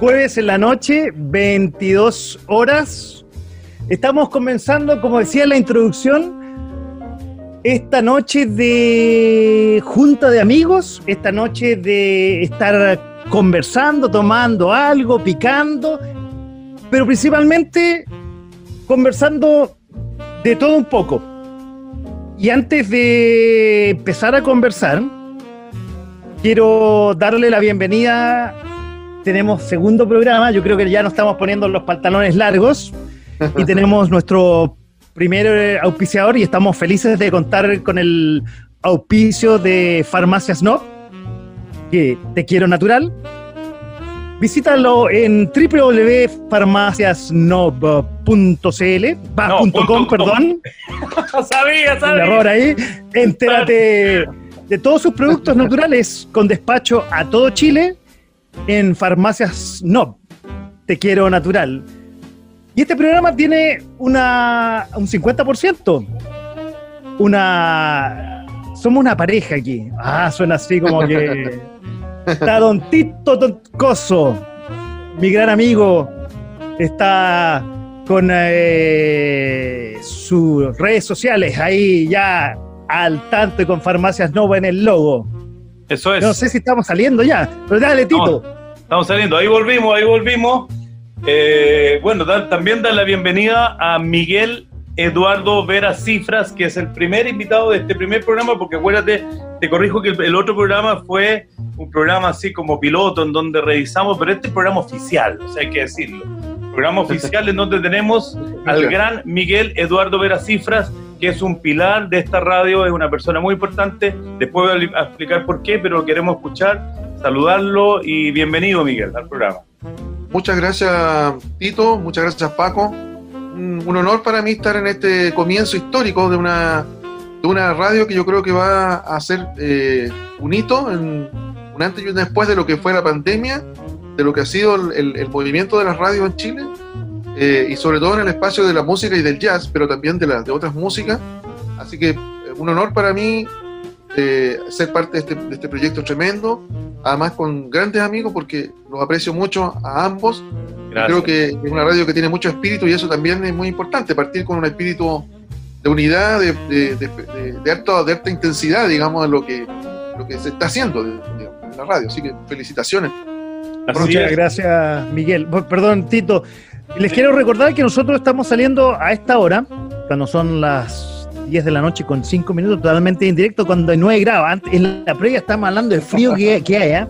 Jueves en la noche, 22 horas. Estamos comenzando, como decía en la introducción, esta noche de junta de amigos, esta noche de estar conversando, tomando algo, picando, pero principalmente conversando de todo un poco. Y antes de empezar a conversar, quiero darle la bienvenida. Tenemos segundo programa, yo creo que ya nos estamos poniendo los pantalones largos y tenemos nuestro primer eh, auspiciador y estamos felices de contar con el auspicio de Farmacias Snob, que te quiero natural. Visítalo en www.farmaciasnob.cl, va, perdón. sabía, sabía. Un error ahí. Entérate de todos sus productos naturales con despacho a todo Chile en Farmacias Nob. Te quiero natural. Y este programa tiene una, un 50%. Una. Somos una pareja aquí. Ah, suena así como que. Está Don Tito Toncoso, mi gran amigo. Está con eh, sus redes sociales ahí ya al tanto y con Farmacias Nova en el logo. Eso es. No sé si estamos saliendo ya, pero dale, Tito. Estamos, estamos saliendo, ahí volvimos, ahí volvimos. Eh, bueno, también da la bienvenida a Miguel Eduardo Vera Cifras, que es el primer invitado de este primer programa, porque acuérdate, te corrijo que el, otro programa fue un programa así como piloto, en donde revisamos, pero este es programa oficial, o sea, hay que decirlo. Programa oficial en donde tenemos al gran Miguel Eduardo Vera Cifras, que es un pilar de esta radio, es una persona muy importante. Después voy a explicar por qué, pero queremos escuchar, saludarlo y bienvenido, Miguel, al programa. Muchas gracias, Tito. Muchas gracias, Paco. Un, honor para mí estar en este comienzo histórico de una, de una radio que yo creo que va a ser eh, un hito, en, un antes y un después de lo que fue la pandemia, de lo que ha sido el, movimiento de las radios en Chile, eh, y sobre todo en el espacio de la música y del jazz, pero también de, la, de otras músicas. Así que eh, un honor para mí ser parte de este, de este proyecto tremendo además con grandes amigos porque los aprecio mucho a ambos. Creo que es una radio que tiene mucho espíritu y eso también es muy importante, partir con un espíritu de unidad, de, de, de, de alta, intensidad, digamos, en lo que, lo que se está haciendo en la radio. Así que felicitaciones. Muchas gracias, Miguel. Perdón, Tito. Les quiero recordar que nosotros estamos saliendo a esta hora, cuando son las 10 de la noche con 5 minutos, totalmente en directo, cuando hay 9 grados. Antes, en la previa estamos hablando del frío que, que hay. ¿eh?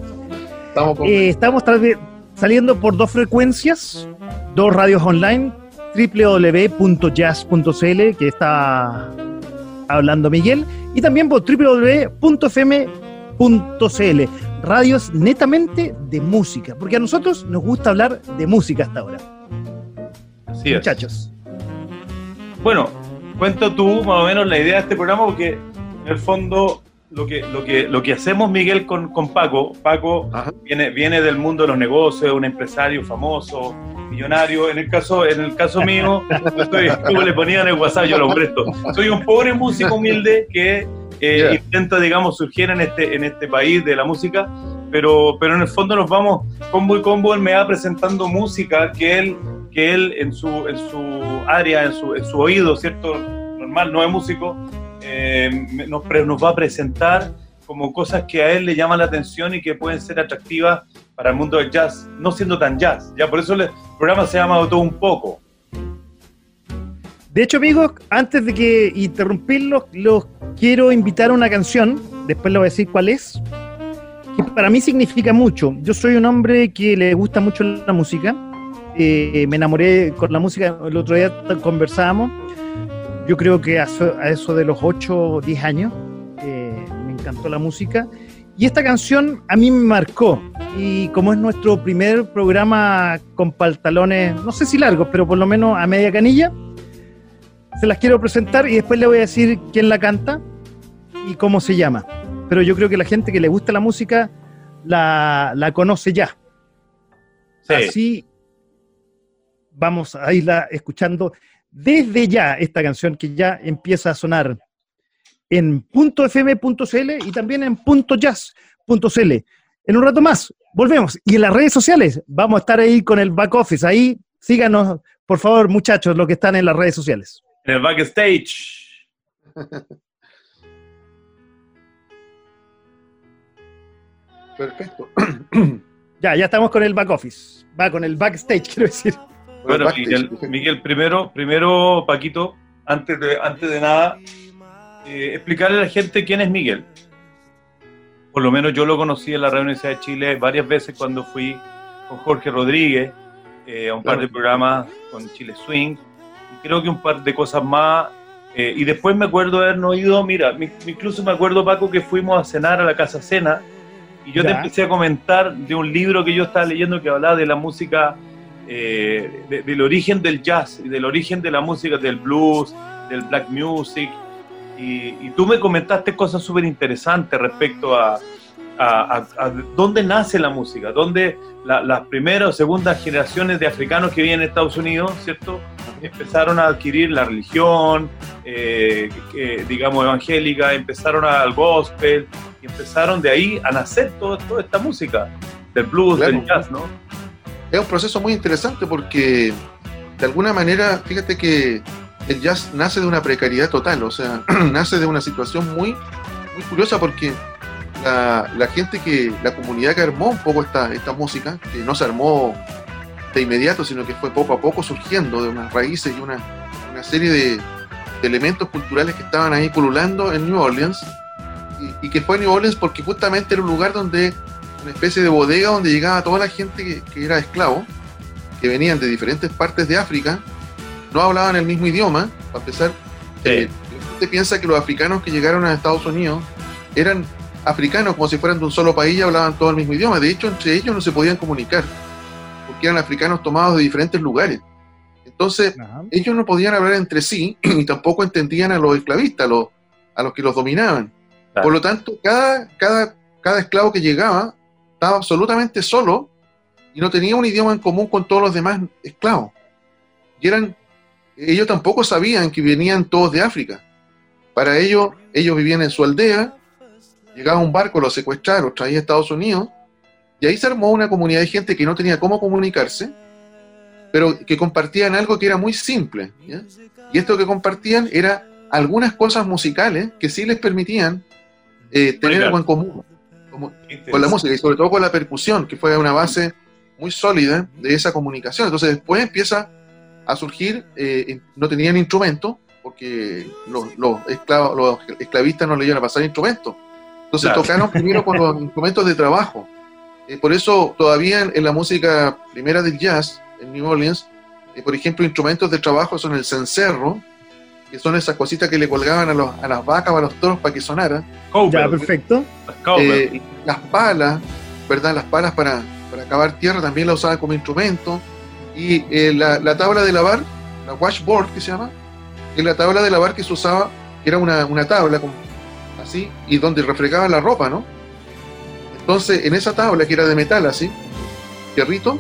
Estamos, eh, saliendo por dos frecuencias, dos radios online, www.jazz.cl, que está hablando Miguel, y también por www.fm.cl, radios netamente de música, porque a nosotros nos gusta hablar de música hasta ahora. Así Muchachos. Bueno, cuenta tú más o menos la idea de este programa, porque en el fondo lo que, lo que, lo que hacemos, Miguel, con, con Paco, Paco viene, viene del mundo de los negocios, es un empresario famoso, millonario. En el caso, en el caso mío, como le ponía en el WhatsApp, yo lo presto. Soy un pobre músico humilde que eh, intenta, digamos, surgir en este, en este país de la música, pero, pero en el fondo nos vamos combo y combo, él me va presentando música que él que él en su, en su área, en su, en su oído, ¿cierto? Normal, no es músico, eh, nos, nos va a presentar como cosas que a él le llaman la atención y que pueden ser atractivas para el mundo del jazz, no siendo tan jazz. Ya por eso el programa se llama Todo un poco. De hecho, amigos, antes de que interrumpirlos, los quiero invitar a una canción, después les voy a decir cuál es, que para mí significa mucho. Yo soy un hombre que le gusta mucho la música, eh, me enamoré con la música, el otro día conversábamos, yo creo que a, eso de los 8 o 10 años eh, me encantó la música Y esta canción a mí me marcó. Y como es nuestro primer programa con pantalones, no sé si largos, pero por lo menos a media canilla, se las quiero presentar y después le voy a decir quién la canta y cómo se llama. Pero yo creo que la gente que le gusta la música la, la conoce ya. Así vamos a irla escuchando desde ya esta canción que ya empieza a sonar en .fm.cl y también en .jazz.cl. En un rato más, volvemos. Y en las redes sociales, vamos a estar ahí con el back office. Ahí, síganos, por favor, muchachos, los que están en las redes sociales. En el backstage. Perfecto. ya, ya estamos con el back office. Va con el backstage, quiero decir. Bueno, Miguel, primero, primero, Paquito, antes de, antes de nada, eh, explicarle a la gente quién es Miguel. Por lo menos yo lo conocí en la Radio Universidad de Chile varias veces cuando fui con Jorge Rodríguez eh, a un par de programas con Chile Swing. Y creo que un par de cosas más. Eh, y después me acuerdo de habernos ido, mira, incluso me acuerdo, Paco, que fuimos a cenar a la Casa Cena y yo te empecé a comentar de un libro que yo estaba leyendo que hablaba de la música, del origen del jazz y del origen de la música del blues, del black music. Y, tú me comentaste cosas súper interesantes respecto a, dónde nace la música, dónde las primeras o segundas generaciones de africanos que vienen en Estados Unidos, ¿cierto? Empezaron a adquirir la religión, eh, digamos, evangélica, empezaron al gospel, y empezaron de ahí a nacer toda esta música, del blues, del jazz, ¿no? Es un proceso muy interesante porque, de alguna manera, fíjate que el jazz nace de una precariedad total, o sea, nace de una situación muy, muy curiosa porque la, gente que, la comunidad que armó un poco esta, esta música, que no se armó de inmediato, sino que fue poco a poco surgiendo de unas raíces y una, serie de, elementos culturales que estaban ahí pululando en New Orleans, y, que fue New Orleans porque justamente era un lugar donde, una especie de bodega donde llegaba toda la gente que, que era esclavo, que venían de diferentes partes de África, no hablaban el mismo idioma, a pesar eh, usted piensa que los africanos que llegaron a Estados Unidos eran africanos como si fueran de un solo país y hablaban todo el mismo idioma. De hecho, entre ellos no se podían comunicar, porque eran africanos tomados de diferentes lugares. Entonces, ellos no podían hablar entre sí y tampoco entendían a los esclavistas, a los, a los que los dominaban. Por lo tanto, cada, cada, cada esclavo que llegaba estaba absolutamente solo y no tenía un idioma en común con todos los demás esclavos. Y eran ellos tampoco sabían que venían todos de África. Para ellos, ellos vivían en su aldea, llegaba un barco, los secuestraron, traía a Estados Unidos, y ahí se armó una comunidad de gente que no tenía cómo comunicarse, pero que compartían algo que era muy simple. Y esto que compartían era algunas cosas musicales que sí les permitían eh, tener algo en común con la música y sobre todo con la percusión, que fue una base muy sólida de esa comunicación. Entonces después empieza a surgir, eh, no tenían instrumentos, porque los, los, esclavos, los esclavistas no le iban a pasar instrumentos. Entonces tocaron primero con los instrumentos de trabajo. Eh, por eso todavía en, la música primera del jazz, en New Orleans, eh, por ejemplo, instrumentos de trabajo son el cencerro, que son esas cositas que le colgaban a, los, a las vacas o a los toros para que sonaran. Ya, perfecto. las palas, ¿verdad? Las palas para, para cavar tierra también la usaban como instrumento. Y eh, la, tabla de lavar, la washboard que se llama, es la tabla de lavar que se usaba, que era una, tabla así, y donde refregaban la ropa, ¿no? Entonces, en esa tabla que era de metal así, fierrito,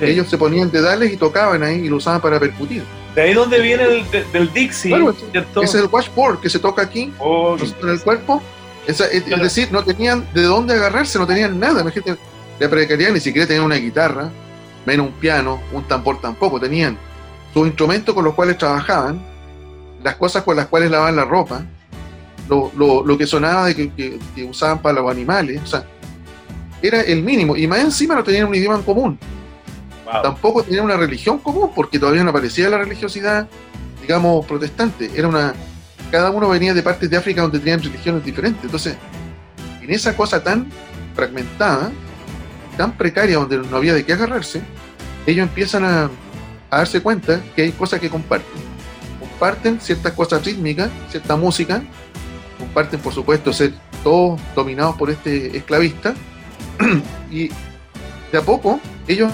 ellos se ponían dedales y tocaban ahí y lo usaban para percutir. De ahí donde viene el del Dixie. ese es el washboard que se toca aquí, oh, en el cuerpo. es, decir, no tenían de dónde agarrarse, no tenían nada. Imagínate, la precariedad ni siquiera tenían una guitarra, menos un piano, un tambor tampoco, tenían sus instrumentos con los cuales trabajaban, las cosas con las cuales lavaban la ropa, lo, que sonaba de que, usaban para los animales, o sea, era el mínimo, y más encima no tenían un idioma en común. Tampoco tenían una religión común, porque todavía no aparecía la religiosidad, digamos, protestante. Era una. Cada uno venía de partes de África donde tenían religiones diferentes. Entonces, en esa cosa tan fragmentada, tan precaria donde no había de qué agarrarse, ellos empiezan a, darse cuenta que hay cosas que comparten. Comparten ciertas cosas rítmicas, cierta música, comparten por supuesto ser todos dominados por este esclavista. y de a poco, ellos,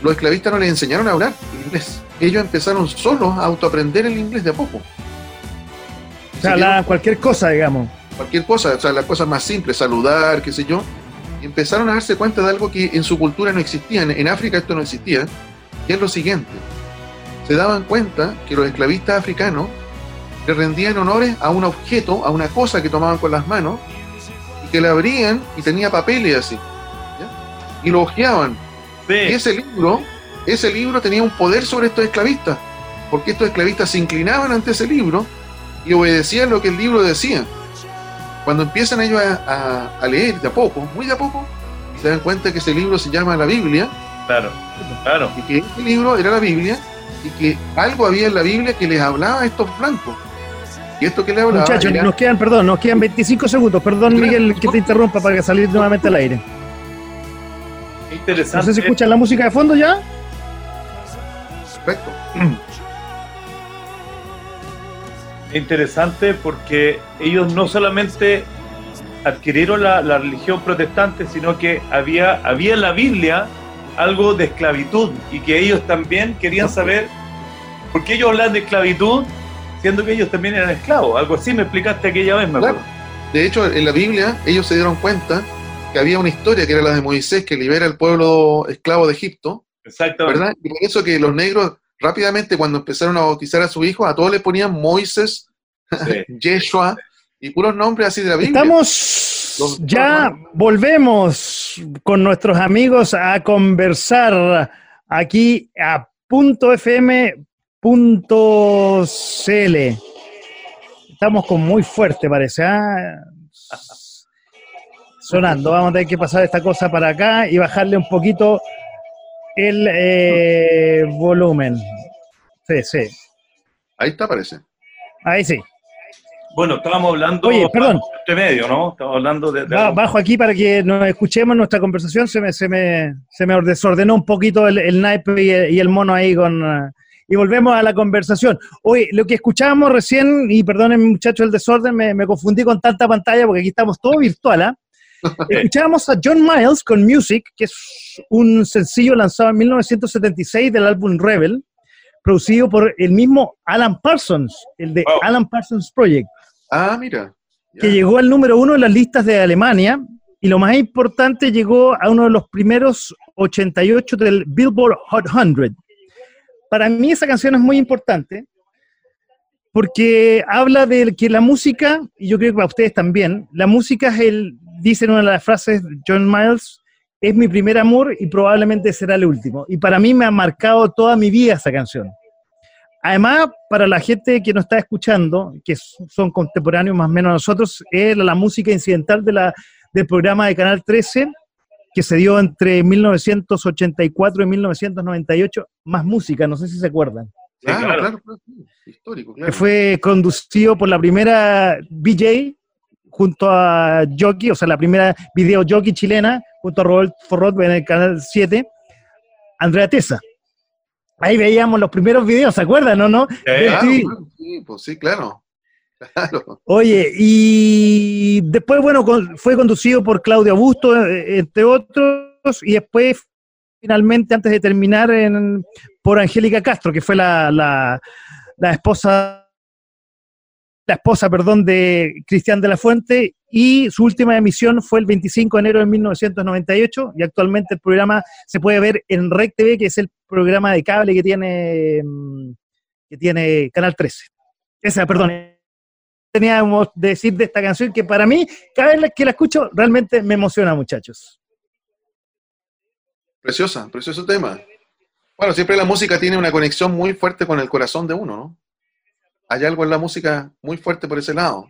los esclavistas no les enseñaron a hablar inglés. Ellos empezaron solos a autoaprender el inglés de a poco. O sea, cualquier cosa, digamos. Cualquier cosa, o sea, las cosas más simples, saludar, qué sé yo. Y empezaron a darse cuenta de algo que en su cultura no existía. En, África esto no existía. Y es lo siguiente. Se daban cuenta que los esclavistas africanos le rendían honores a un objeto, a una cosa que tomaban con las manos, y que la abrían y tenía papeles así. Y lo hojeaban. Y ese libro, ese libro tenía un poder sobre estos esclavistas, porque estos esclavistas se inclinaban ante ese libro y obedecían lo que el libro decía. Cuando empiezan ellos a, leer de a poco, muy de a poco, se dan cuenta que ese libro se llama la Biblia. Claro, claro. Y que ese libro era la Biblia y que algo había en la Biblia que les hablaba a estos blancos. Y esto que le hablaba. Muchachos, nos quedan, perdón, nos quedan 25 segundos. Perdón, Miguel, que te interrumpa para salir nuevamente al aire. Interesante. No sé si escuchan la música de fondo ya. Perfecto. interesante porque ellos no solamente adquirieron la, religión protestante, sino que había, había en la Biblia algo de esclavitud y que ellos también querían saber por qué ellos hablan de esclavitud siendo que ellos también eran esclavos. Algo así me explicaste aquella vez, me acuerdo. De hecho, en la Biblia ellos se dieron cuenta que había una historia que era la de Moisés que libera al pueblo esclavo de Egipto. Exactamente. ¿verdad? Y por eso que los negros rápidamente cuando empezaron a bautizar a su hijo, a todos le ponían Moisés, Yeshua y puros nombres así de la Biblia. Estamos, ya volvemos con nuestros amigos a conversar aquí a .fm.cl. Estamos con muy fuerte, parece. ¿ah? Sonando. Vamos a tener que pasar esta cosa para acá y bajarle un poquito el eh, volumen. Sí, sí. Ahí está, parece. Ahí sí. Bueno, estábamos hablando Oye, perdón. este medio, ¿no? Estábamos hablando de, bajo aquí para que nos escuchemos nuestra conversación. Se me, se me, se me desordenó un poquito el, el naipe y el, mono ahí con. Y volvemos a la conversación. Oye, lo que escuchábamos recién, y perdonen muchachos el desorden, me, me, confundí con tanta pantalla porque aquí estamos todo virtual, ¿ah? Escuchábamos a John Miles con Music, que es un sencillo lanzado en 1976 del álbum Rebel, producido por el mismo Alan Parsons, el de Alan Parsons Project. Ah, mira. Que llegó al número uno en las listas de Alemania y lo más importante, llegó a uno de los primeros 88 del Billboard Hot 100. Para mí esa canción es muy importante porque habla de que la música, y yo creo que para ustedes también, la música es el, dicen una de las frases John Miles, es mi primer amor y probablemente será el último. Y para mí me ha marcado toda mi vida esa canción. Además, para la gente que nos está escuchando, que son contemporáneos más o menos a nosotros, es la música incidental de la, del programa de Canal 13, que se dio entre 1984 y 1998, más música, no sé si se acuerdan. Claro, claro, histórico, Que fue conducido por la primera BJ junto a Jockey, o sea, la primera video jockey chilena, junto a Robert Forrot en el canal 7, Andrea Tesa. Ahí veíamos los primeros videos, ¿se acuerdan o no? sí, pues sí, claro. Oye, y después, bueno, fue conducido por Claudio Augusto, eh, entre otros, y después, finalmente, antes de terminar, en, por Angélica Castro, que fue la, la, esposa la esposa, perdón, de Cristian de la Fuente, y su última emisión fue el 25 de enero de 1998, y actualmente el programa se puede ver en REC TV, que es el programa de cable que tiene, mm, que tiene Canal 13. Esa, perdón, teníamos de decir de esta canción que para mí, cada vez que la escucho, realmente me emociona, muchachos. Preciosa, precioso tema. Bueno, siempre la música tiene una conexión muy fuerte con el corazón de uno, ¿no? Hay algo en la música muy fuerte por ese lado.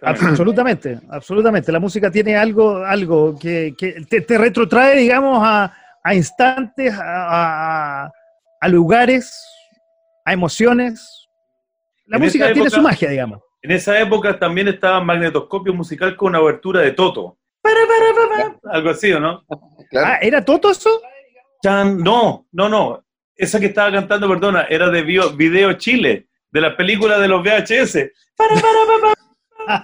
Absolutamente, absolutamente. La música tiene algo, algo que, te, retrotrae, digamos, a, instantes, a, lugares, a emociones. La música tiene su magia, digamos. En esa época también estaba Magnetoscopio Musical con una abertura de Toto. Algo así, ¿o no? Ah, ¿Era Toto eso? no, no, no. Esa que estaba cantando, perdona, era de Video Chile, de la película de los VHS.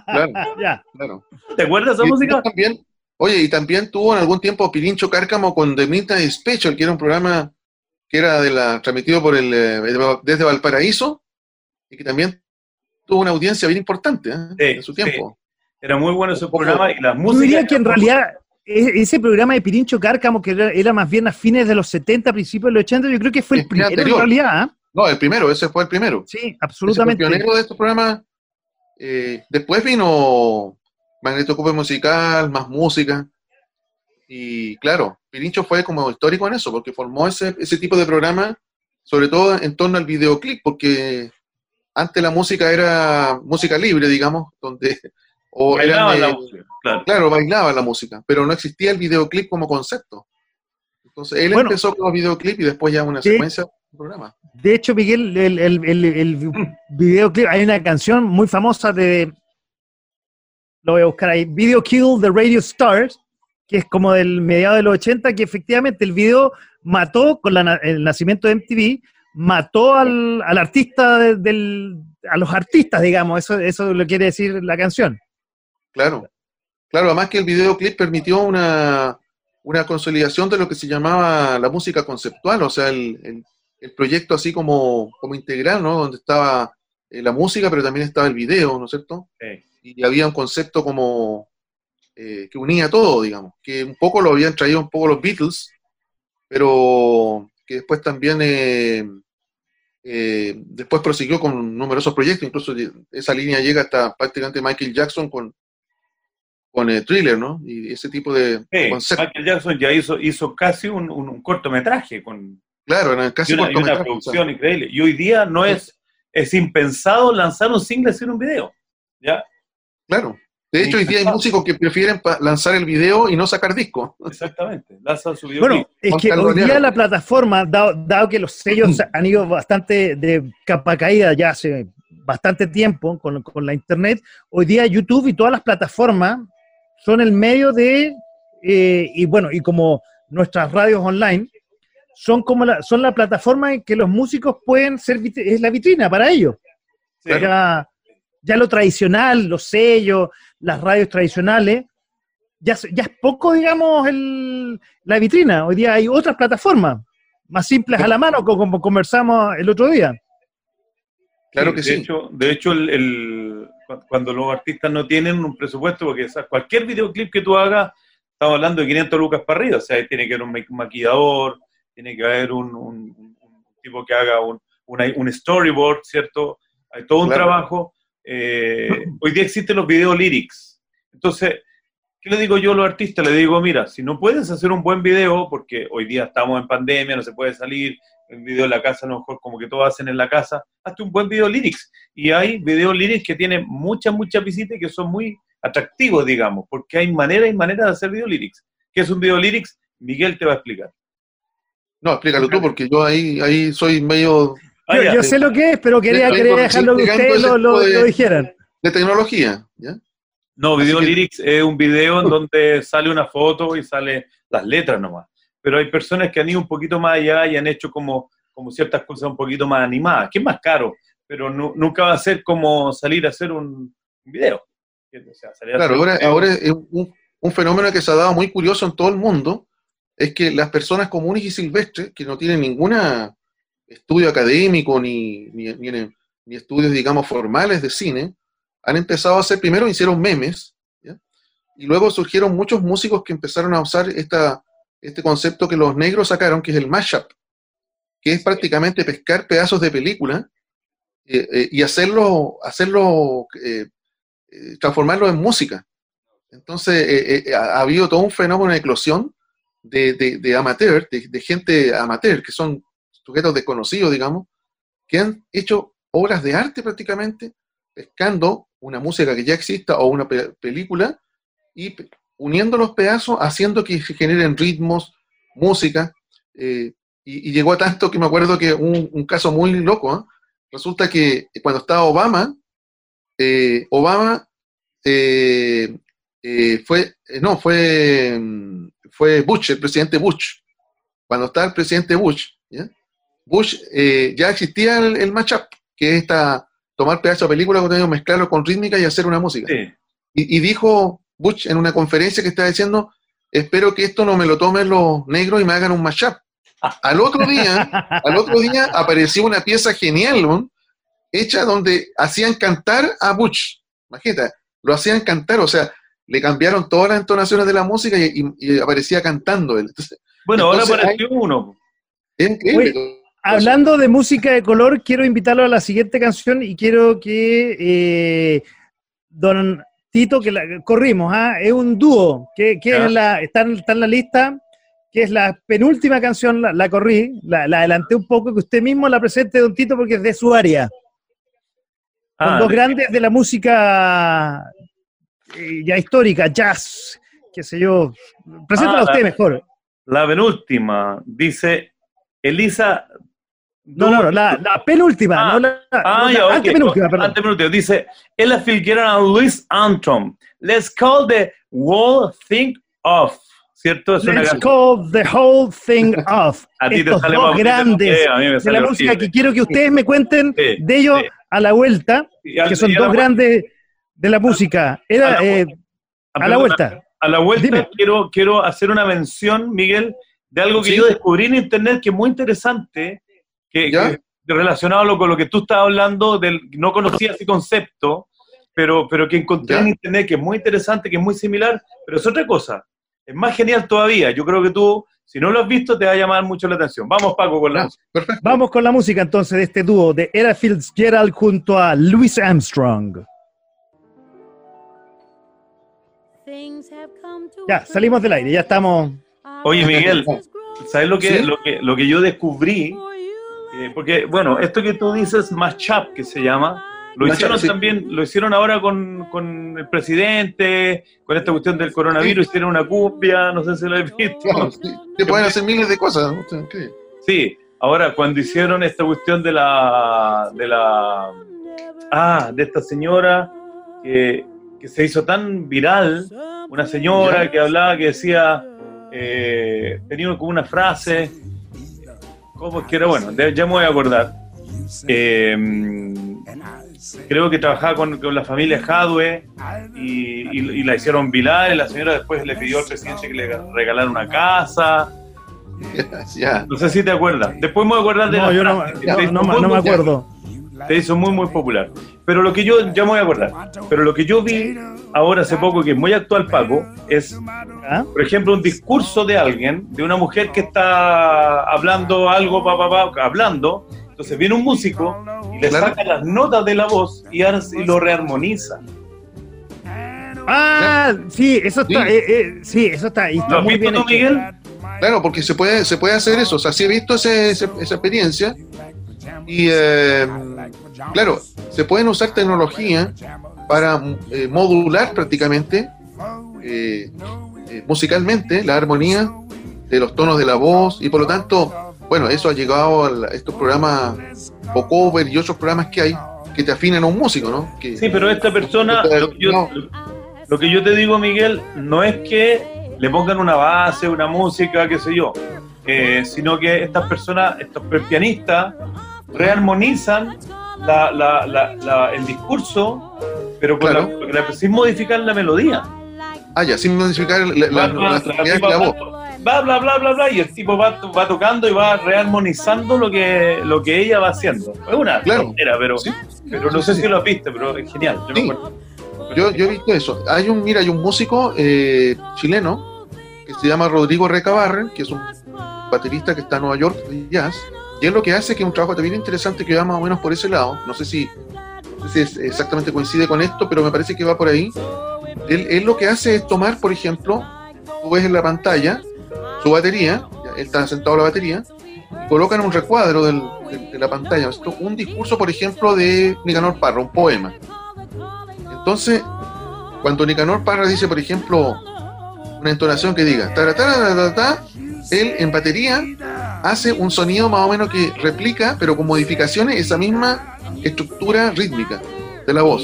claro, claro. ¿Te acuerdas de esa música? También, oye, y también tuvo en algún tiempo Pirincho Cárcamo con The Midnight Special, que era un programa que era de la, transmitido por el, eh, desde Valparaíso, y que también tuvo una audiencia bien importante ¿eh? en su tiempo. Era muy bueno ese programa y las músicas. Yo diría que en realidad e-, ese programa de Pirincho Cárcamo, que era, más bien a fines de los 70, principios de los 80, yo creo que fue el, primero en realidad. ¿ah? No, el primero, ese fue el primero. Sí, absolutamente. el pionero de estos programas. Eh, después vino Magnetocope Musical, más música. Y claro, Pirincho fue como histórico en eso, porque formó ese, ese tipo de programa, sobre todo en torno al videoclip, porque antes la música era música libre, digamos, donde o bailaba la música, claro. bailaba la música, pero no existía el videoclip como concepto. Entonces él empezó con los videoclips y después ya una secuencia de programa. De hecho, Miguel, el, el, el, videoclip, hay una canción muy famosa de, lo voy a buscar ahí, Video Kill the Radio Stars, que es como del mediado de los 80, que efectivamente el video mató con el nacimiento de MTV, mató al, al artista del, a los artistas, digamos, eso, eso lo quiere decir la canción. Claro, claro, además que el videoclip permitió una, consolidación de lo que se llamaba la música conceptual, o sea, el, proyecto así como, como integral, ¿no? Donde estaba eh, la música, pero también estaba el video, ¿no es cierto? Y había un concepto como eh, que unía todo, digamos, que un poco lo habían traído un poco los Beatles, pero que después también eh, después prosiguió con numerosos proyectos, incluso esa línea llega hasta prácticamente Michael Jackson con, con el thriller, ¿no? Y ese tipo de sí, Michael Jackson ya hizo, hizo casi un, un, cortometraje con claro, casi una, una producción increíble. Y hoy día no es, es impensado lanzar un single sin un video, ¿ya? Claro. De hecho, hoy día hay músicos que prefieren lanzar el video y no sacar disco. Exactamente, lanzan su video. Bueno, es que hoy día la plataforma, dado, dado, que los sellos han ido bastante de capa caída ya hace bastante tiempo con, con la internet, hoy día YouTube y todas las plataformas son el medio de, eh, y bueno, y como nuestras radios online, son como la, son la plataforma en que los músicos pueden ser, es la vitrina para ellos. Ya, ya, lo tradicional, los sellos, las radios tradicionales, ya, ya es poco, digamos, el, la vitrina. Hoy día hay otras plataformas más simples a la mano, como conversamos el otro día. Claro que sí. De hecho, de hecho el, cuando los artistas no tienen un presupuesto, porque cualquier videoclip que tú hagas, estamos hablando de 500 lucas para arriba, o sea, tiene que haber un maquillador, tiene que haber un, tipo que haga un, un, storyboard, ¿cierto? Hay todo un trabajo. Eh, hoy día existen los video lyrics. Entonces, ¿qué le digo yo a los artistas? Le digo, mira, si no puedes hacer un buen video, porque hoy día estamos en pandemia, no se puede salir, el video en la casa, a lo mejor como que todos hacen en la casa, hazte un buen video lyrics. Y hay video lyrics que tienen muchas, muchas visitas que son muy atractivos, digamos, porque hay manera y manera de hacer video lyrics. ¿Qué es un video lyrics? Miguel te va a explicar. No, explícalo tú, porque yo ahí, ahí soy medio... Ah, yo, sé lo que es, pero quería, dejarlo que ustedes lo, dijeran. De tecnología, ¿ya? No, video lyrics es un video en donde sale una foto y sale las letras nomás pero hay personas que han ido un poquito más allá y han hecho como, como ciertas cosas un poquito más animadas, que es más caro, pero nunca va a ser como salir a hacer un video. claro, ahora, ahora es un, un, fenómeno que se ha dado muy curioso en todo el mundo, es que las personas comunes y silvestres, que no tienen ningún estudio académico ni, ni, ni, estudios, digamos, formales de cine, han empezado a hacer, primero hicieron memes, y luego surgieron muchos músicos que empezaron a usar esta este concepto que los negros sacaron, que es el mashup, que es prácticamente pescar pedazos de película eh, eh, y hacerlo, hacerlo eh, transformarlo en música. Entonces, ha, habido todo un fenómeno de eclosión de, de, amateur, de, gente amateur, que son sujetos desconocidos, digamos, que han hecho obras de arte prácticamente, pescando una música que ya exista o una película y uniendo los pedazos, haciendo que se generen ritmos, música, eh, y, llegó a tanto que me acuerdo que un, caso muy loco, ¿eh? resulta que cuando estaba Obama, eh, Obama fue, no, fue, fue Bush, el presidente Bush. Cuando estaba el presidente Bush, Bush ya existía el, el matchup, que es esta tomar pedazos de película, mezclarlo con rítmica y hacer una música. Y, dijo Butch en una conferencia que estaba diciendo, espero que esto no me lo tomen los negros y me hagan un mashup. Al otro día, al otro día apareció una pieza genial, hecha donde hacían cantar a Butch. Imagínate, lo hacían cantar, o sea, le cambiaron todas las entonaciones de la música y, aparecía cantando él. bueno, ahora apareció uno. Hablando de música de color, quiero invitarlo a la siguiente canción y quiero que eh, don Tito, que la corrimos, ¿ah? es un dúo, que, es la, está, en la lista, que es la penúltima canción, la, corrí, la, adelanté un poco, que usted mismo la presente, don Tito, porque es de su área. Son ah, dos grandes de la música eh, ya histórica, jazz, qué sé yo. Preséntala ah, usted mejor. La penúltima, dice Elisa. No, no, no, la, penúltima, no la, ah, ya, antepenúltima, perdón. Antepenúltima, dice Ella Fitzgerald and Louis Armstrong. Let's call the whole thing off. ¿Cierto? Es Let's call the whole thing off. a ti te sale dos grandes de la música que quiero que ustedes me cuenten de ellos a la vuelta, que son dos grandes de la música. Era a la, eh, vuelta. A la vuelta quiero, quiero hacer una mención, Miguel, de algo que yo descubrí en internet que es muy interesante, que, relacionado con lo que tú estabas hablando, del, no conocía ese concepto, pero, pero que encontré en internet que es muy interesante, que es muy similar, pero es otra cosa. Es más genial todavía. Yo creo que tú si no lo has visto, te va a llamar mucho la atención. Vamos, Paco, con la música. Vamos con la música entonces de este dúo de Era Fitzgerald junto a Louis Armstrong. Ya, salimos del aire, ya estamos. Oye, Miguel, ¿sabes lo que, lo que, lo que yo descubrí? Eh, porque, bueno, esto que tú dices, Mashup, que se llama, lo hicieron también, lo hicieron ahora con, con, el presidente, con esta cuestión del coronavirus, hicieron una cumbia, no sé si lo has visto. se pueden hacer miles de cosas. Sí, ahora cuando hicieron esta cuestión de la, de la, ah, de esta señora que, que se hizo tan viral, una señora que hablaba, que decía, eh, tenía como una frase, ¿cómo es que era? Bueno, ya me voy a acordar. Eh, creo que trabajaba con, la familia Hadwe y, la hicieron vilar y la señora después le pidió al presidente que le regalara una casa. No sé si te acuerdas. Después me voy a acordar de no, yo no, me acuerdo. Te hizo muy, muy popular. Pero lo que yo, ya me voy a acordar, pero lo que yo vi ahora hace poco, que es muy actual, Paco, es, ¿Ah? por ejemplo, un discurso de alguien, de una mujer que está hablando algo, pa, pa, pa, hablando, entonces viene un músico y le saca las notas de la voz y, lo rearmoniza. Ah, sí, eso está, sí, eh, eh, sí eso está. ¿Lo has visto tú, Miguel? Claro, porque se puede, se puede hacer eso. O sea, sí he visto ese, esa experiencia. Y eh, claro, se pueden usar tecnología para modular prácticamente musicalmente la armonía de los tonos de la voz y por lo tanto bueno, eso ha llegado a estos programas o cover y otros programas que hay que te afinan a un músico, ¿no? sí, pero esta persona, lo que, yo, te digo, Miguel, no es que le pongan una base, una música, qué sé yo, eh, sino que estas personas, estos pianistas, rearmonizan el discurso, pero sin modificar la melodía. Ah, ya, sin modificar la, la voz bla, bla, bla, bla, bla, y el tipo va, va tocando y va rearmonizando lo que, lo que ella va haciendo. Es una claro. pero, pero no sé si lo has visto, pero es genial. Yo, yo, he visto eso. Hay un, mira, hay un músico eh, chileno que se llama Rodrigo Recabarren, que es un baterista que está en Nueva York de jazz, y él lo que hace que es un trabajo también interesante que va más o menos por ese lado. No sé si, si exactamente coincide con esto, pero me parece que va por ahí. Él, él, lo que hace es tomar, por ejemplo, tú ves en la pantalla su batería, él está sentado en la batería, colocan un recuadro de, la pantalla, un discurso, por ejemplo, de Nicanor Parra, un poema. Entonces, cuando Nicanor Parra dice, por ejemplo, una entonación que diga, él en batería hace un sonido más o menos que replica, pero con modificaciones, esa misma estructura rítmica de la voz.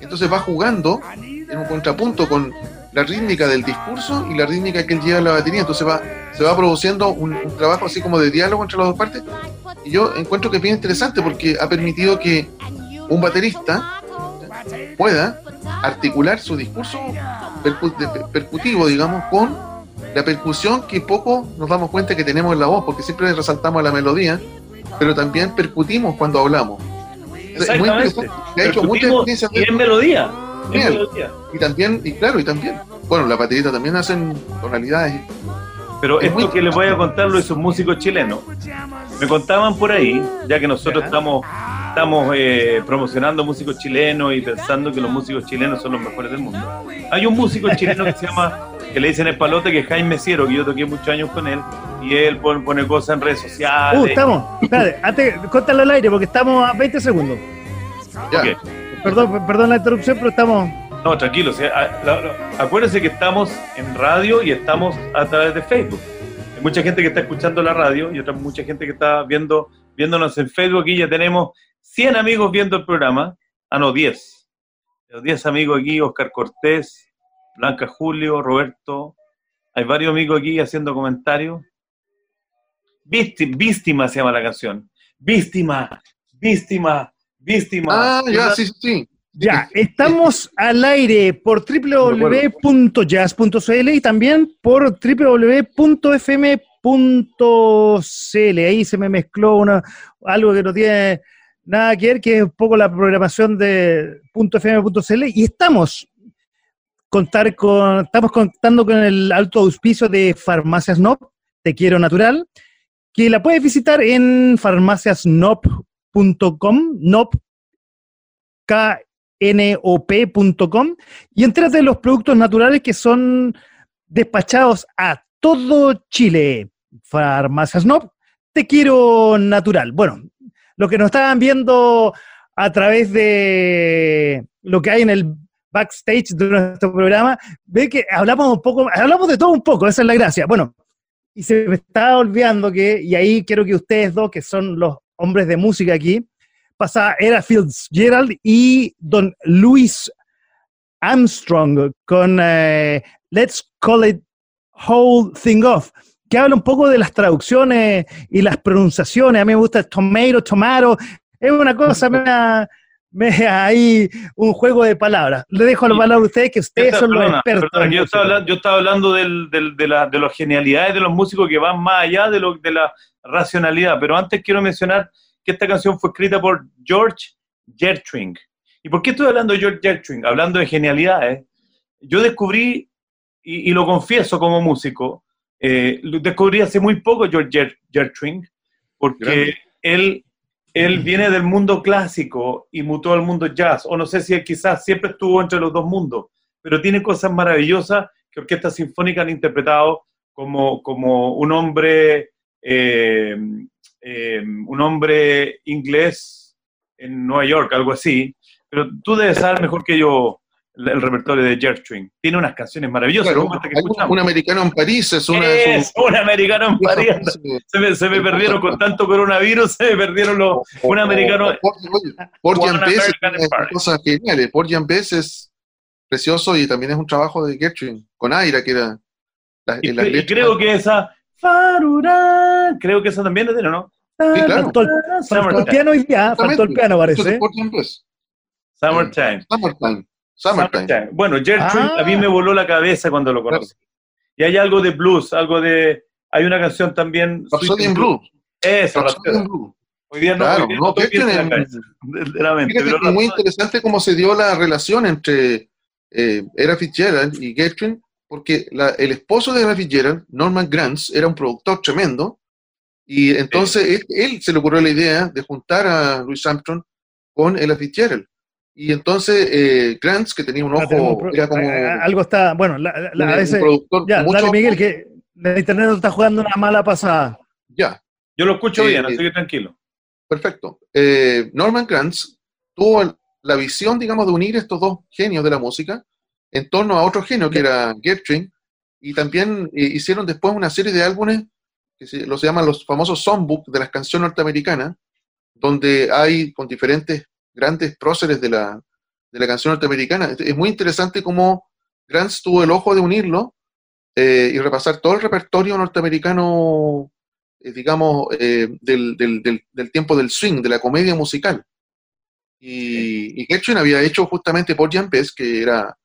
Entonces va jugando en un contrapunto con la rítmica del discurso y la rítmica que él lleva en la batería. Entonces va, se va produciendo un, trabajo así como de diálogo entre las dos partes. Y yo encuentro que es bien interesante porque ha permitido que un baterista pueda articular su discurso percutivo, digamos, con la percusión que poco nos damos cuenta que tenemos en la voz, porque siempre resaltamos la melodía, pero también percutimos cuando hablamos. Es muy. Ha hecho muchas Y en melodía. Y también, y claro, y también. Bueno, la baterista también hacen tonalidades. Pero esto que les voy a contar lo hizo un músico chileno. Me contaban por ahí, ya que nosotros estamos estamos eh, promocionando músicos chilenos y pensando que los músicos chilenos son los mejores del mundo. Hay un músico chileno que se llama, que le dicen el palote, que es Jaime Ciero, que yo toqué muchos años con él, y él pone, cosas en redes sociales. Uh, estamos, espérate, antes, cóntalo al aire, porque estamos a 20 segundos. Ya. Perdón, perdón la interrupción, pero estamos... No, tranquilo, acuérdense que estamos en radio y estamos a través de Facebook. Hay mucha gente que está escuchando la radio y otra mucha gente que está viendo viéndonos en Facebook y ya tenemos 100 amigos viendo el programa. Ah, no, 10. Los 10 amigos aquí, Oscar Cortés, Blanca Julio, Roberto. Hay varios amigos aquí haciendo comentarios. Víctima se llama la canción. Víctima, víctima, víctima. Ah, ya, sí, sí. Ya, estamos al aire por www.jazz.cl y también por www.fm.cl. Ahí se me mezcló una, algo que no tiene nada que ver, que es un poco la programación de .fm.cl y estamos contar con, estamos contando con el alto auspicio de Farmacias NOP, Te Quiero Natural, que la puedes visitar en farmaciasnop.com, nop, y entérate de los productos naturales que son despachados a todo Chile. Farmacias NOP, Te Quiero Natural. Bueno, los que nos estaban viendo a través de lo que hay en el backstage de nuestro programa, ve que hablamos un poco, hablamos de todo un poco, esa es la gracia. Bueno, y se me estaba olvidando que, y ahí quiero que ustedes dos, que son los hombres de música aquí, pasa era Fitzgerald y don Louis Armstrong con eh, Let's Call It Whole Thing Off que habla un poco de las traducciones y las pronunciaciones. A mí me gusta tomato, tomato. Es una cosa, me ahí un juego de palabras. Le dejo la palabra a ustedes, que ustedes son los expertos. yo, estaba hablando, de, la, de las genialidades de los músicos que van más allá de, lo, de la racionalidad. Pero antes quiero mencionar que esta canción fue escrita por George Gertrude. ¿Y por qué estoy hablando de George Gertrude? Hablando de genialidades. Yo descubrí, y, y lo confieso como músico, eh, descubrí hace muy poco George Gertrude, porque él, él viene del mundo clásico y mutó al mundo jazz, o no sé si quizás siempre estuvo entre los dos mundos, pero tiene cosas maravillosas que Orquesta Sinfónica han interpretado como, como un hombre eh, eh, un hombre inglés en Nueva York, algo así, pero tú debes saber mejor que yo el repertorio de Gertrude. Tiene unas canciones maravillosas. un, americano en París es una. un, americano en París. Se me, perdieron con tanto coronavirus, se me perdieron los. Un americano. Por es cosas geniales. Por es precioso y también es un trabajo de Gertrude, con Aira, que era. y, creo que esa. Farura, creo que esa también es de ¿no? Sí, claro. Faltó, el piano y ya, faltó el piano, parece. Summertime. Summertime. Bueno, Gertrude a mí me ah. voló la cabeza cuando lo conocí. Y hay algo de blues, algo de... Hay una canción también... Rhapsody in Blue. Eso, Rhapsody in Blue. Hoy día no, claro, no, es muy interesante cómo se dio la relación entre eh, Era Fitzgerald y Gertrude, porque el esposo de Era Fitzgerald, Norman Granz, era un productor tremendo, y entonces él, se le ocurrió la idea de juntar a Louis Armstrong con Ella Fitzgerald. Y entonces eh, Grants, que tenía un ojo, era como... Eh, algo está, bueno, la, la, a veces, ya, dale Miguel, que la internet está jugando una mala pasada. Ya. Yo lo escucho bien, eh, así que tranquilo. Perfecto. Norman Granz tuvo la visión, digamos, de unir estos dos genios de la música en torno a otro genio que era Gertrude, y también hicieron después una serie de álbumes que se, los llaman los famosos songbook de las canciones norteamericanas, donde hay con diferentes grandes próceres de la, de la canción norteamericana. Es muy interesante cómo Grants tuvo el ojo de unirlo eh, y repasar todo el repertorio norteamericano, eh, digamos, eh, del, del, del, tiempo del swing, de la comedia musical. Y, y Gershwin había hecho justamente por Jan Pes, que era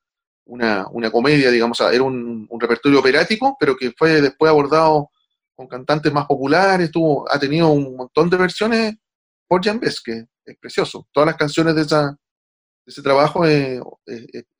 una, comedia, digamos, era un, repertorio operático, pero que fue después abordado con cantantes más populares, tuvo, ha tenido un montón de versiones por Jan que es precioso. Todas las canciones de, esa, de ese trabajo es,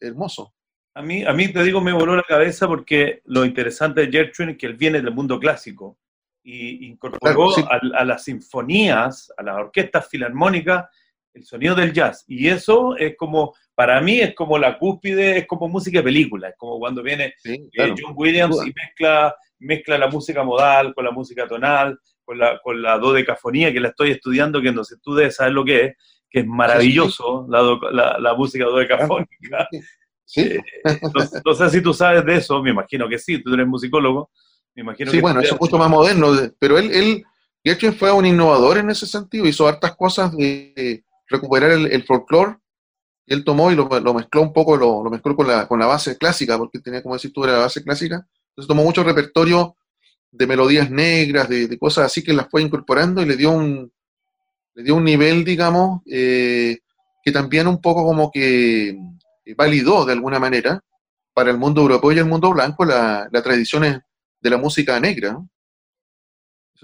hermoso. A mí, a mí te digo, me voló la cabeza porque lo interesante de Gertrude es que él viene del mundo clásico y incorporó a, las sinfonías, a las orquestas filarmónicas, el sonido del jazz. Y eso es como, para mí es como la cúspide, es como música de película, es como cuando viene eh, John Williams y mezcla, mezcla la música modal con la música tonal, con la, con la dodecafonía que la estoy estudiando, que no sé, tú debes saber lo que es, que es maravilloso la, la, música dodecafónica. Sí. Eh, no, sé si tú sabes de eso, me imagino que sí, tú eres musicólogo. Me imagino sí, bueno, eso es mucho más moderno, pero él, él Gertrude fue un innovador en ese sentido, hizo hartas cosas de, recuperar el, el folclore, él tomó y lo, mezcló un poco, lo, mezcló con la, con la, base clásica, porque tenía, como decir tú, era la base clásica. Entonces tomó mucho repertorio de melodías negras, de, cosas así que las fue incorporando y le dio un, le dio un nivel, digamos, eh, que también un poco como que eh, validó de alguna manera para el mundo europeo y el mundo blanco las la tradiciones de la música negra. ¿no?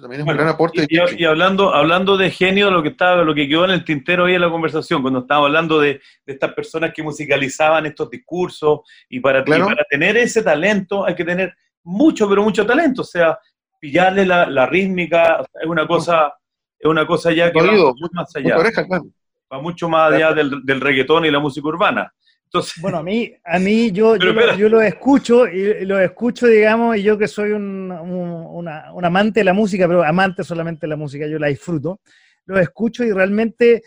también es un gran aporte. Y, hablando, hablando de genio, lo que estaba, lo que quedó en el tintero hoy en la conversación, cuando estábamos hablando de, estas personas que musicalizaban estos discursos, y para, para tener ese talento hay que tener mucho, pero mucho talento, o sea, pillarle la, rítmica, es una cosa, es una cosa ya que va mucho más allá. Va mucho más allá del, del reggaetón y la música urbana. Bueno, a mí, a mí yo, yo, lo, escucho, y lo escucho, digamos, y yo que soy un, amante de la música, pero amante solamente de la música, yo la disfruto, lo escucho y realmente,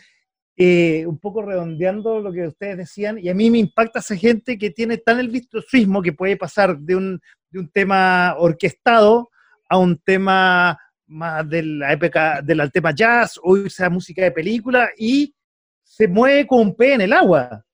eh, un poco redondeando lo que ustedes decían, y a mí me impacta esa gente que tiene tan el virtuosismo que puede pasar de un, de un tema orquestado a un tema más de la época del tema jazz o esa música de película y se mueve con un pie en el agua.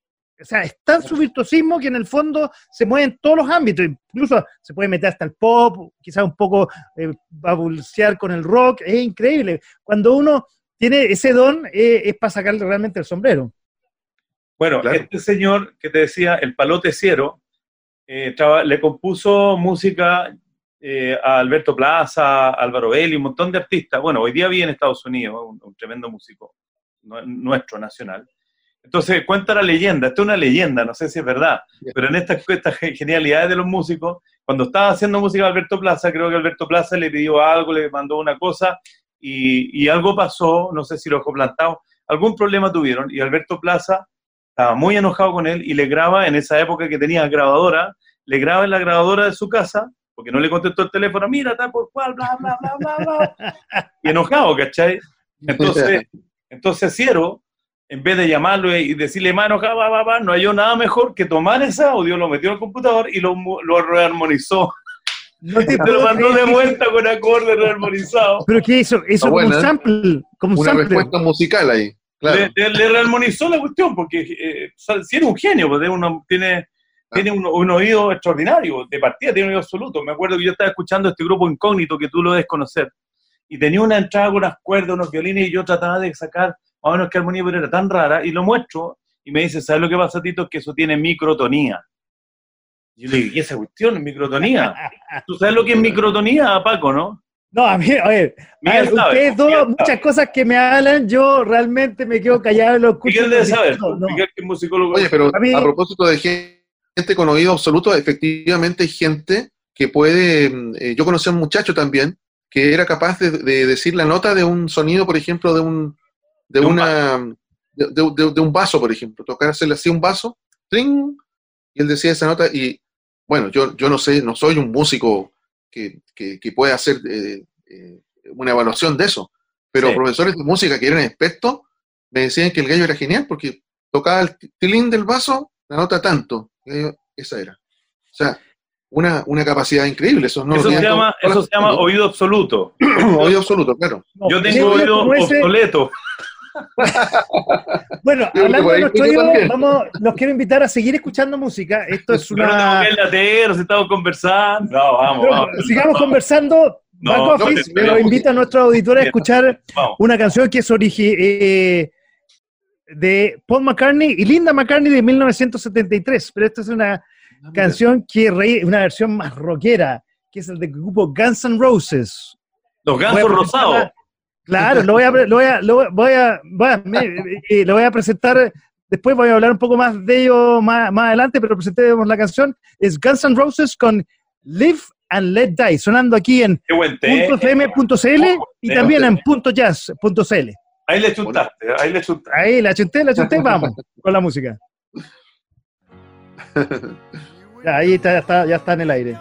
O sea, es tan su virtuosismo que en el fondo se mueve en todos los ámbitos, incluso se puede meter hasta el pop, quizás un poco eh, bulcear con el rock, es increíble. Cuando uno tiene ese don, eh, es para sacarle realmente el sombrero. Bueno, este señor que te decía, el palote ciero, eh, le compuso música a Alberto Plaza, Álvaro Belli, un montón de artistas. Bueno, hoy día vi en Estados Unidos, un tremendo músico nuestro, nacional entonces cuenta la leyenda, esto es una leyenda, no sé si es verdad, pero en estas esta genialidades de los músicos, cuando estaba haciendo música Alberto Plaza, creo que Alberto Plaza le pidió algo, le mandó una cosa y, algo pasó, no sé si lo dejó plantado, algún problema tuvieron y Alberto Plaza estaba muy enojado con él y le graba en esa época que tenía grabadora, le graba en la grabadora de su casa, porque no le contestó el teléfono, mira, está por cual, bla, bla, bla, bla, bla, y enojado, ¿cachai? Entonces, entonces Ciero en vez de llamarlo y decirle, mano, ja, va, va, no halló nada mejor que tomar ese audio, lo metió al computador y lo, lo rearmonizó. No te lo mandó de vuelta con acordes rearmonizados. ¿Pero qué hizo? Eso como un sample. Como una respuesta musical ahí. Claro. Le, rearmonizó la cuestión, porque eh, si era un genio, pues, uno, tiene, ah. tiene un, un, oído extraordinario, de partida tiene un oído absoluto. Me acuerdo que yo estaba escuchando este grupo incógnito que tú lo debes conocer, y tenía una entrada con unas cuerdas, unos violines, y yo trataba de sacar ah, no, es que armonía pero era tan rara, y lo muestro, y me dice, ¿sabes lo que pasa, Tito? Es que eso tiene microtonía. Y yo le digo, ¿y esa cuestión es microtonía? ¿Tú sabes lo que es microtonía, Paco, no? No, a mí, a ver, ustedes dos, muchas cosas que me hablan, yo realmente me quedo callado y lo escucho. Miguel debe saber, Miguel que es musicólogo. Oye, pero a, propósito de gente con oído absoluto, efectivamente hay gente que puede, eh, yo conocí a un muchacho también, que era capaz de, decir la nota de un sonido, por ejemplo, de un, de, una, de, un vaso, por ejemplo, tocársele así un vaso, ¡tring! y él decía esa nota, y bueno, yo, yo no sé, no soy un músico que, que, pueda hacer eh, eh, una evaluación de eso, pero profesores de música que eran expertos me decían que el gallo era genial porque tocaba el tilín del vaso, la nota tanto, esa era. O sea, una, una capacidad increíble. Eso, no eso se llama, eso se llama oído absoluto. oído absoluto, claro. Yo tengo oído obsoleto. bueno, hablando de nuestro oído, vamos, los quiero invitar a seguir escuchando música. Esto es una. Pero no estamos conversando. No, vamos, vamos. Sigamos conversando. No, Office, no invita a nuestros auditores a escuchar una canción que es original. Eh, de Paul McCartney y Linda McCartney de 1973, pero esta es una ah, canción que es una versión más rockera, que es el del grupo Guns N' Roses. Los gansos rosados. Claro, lo voy a, lo voy a, lo voy a, lo voy a presentar después voy a hablar un poco más de ello más, más adelante, pero presentemos la canción. Es Guns N' Roses con Live and Let Die, sonando aquí en .fm.cl y también en .jazz.cl. Ahí le chuntaste, ahí le chuntaste. Ahí la chunté, la chunté, vamos, con la música. ahí está, ya, está, ya está en el aire.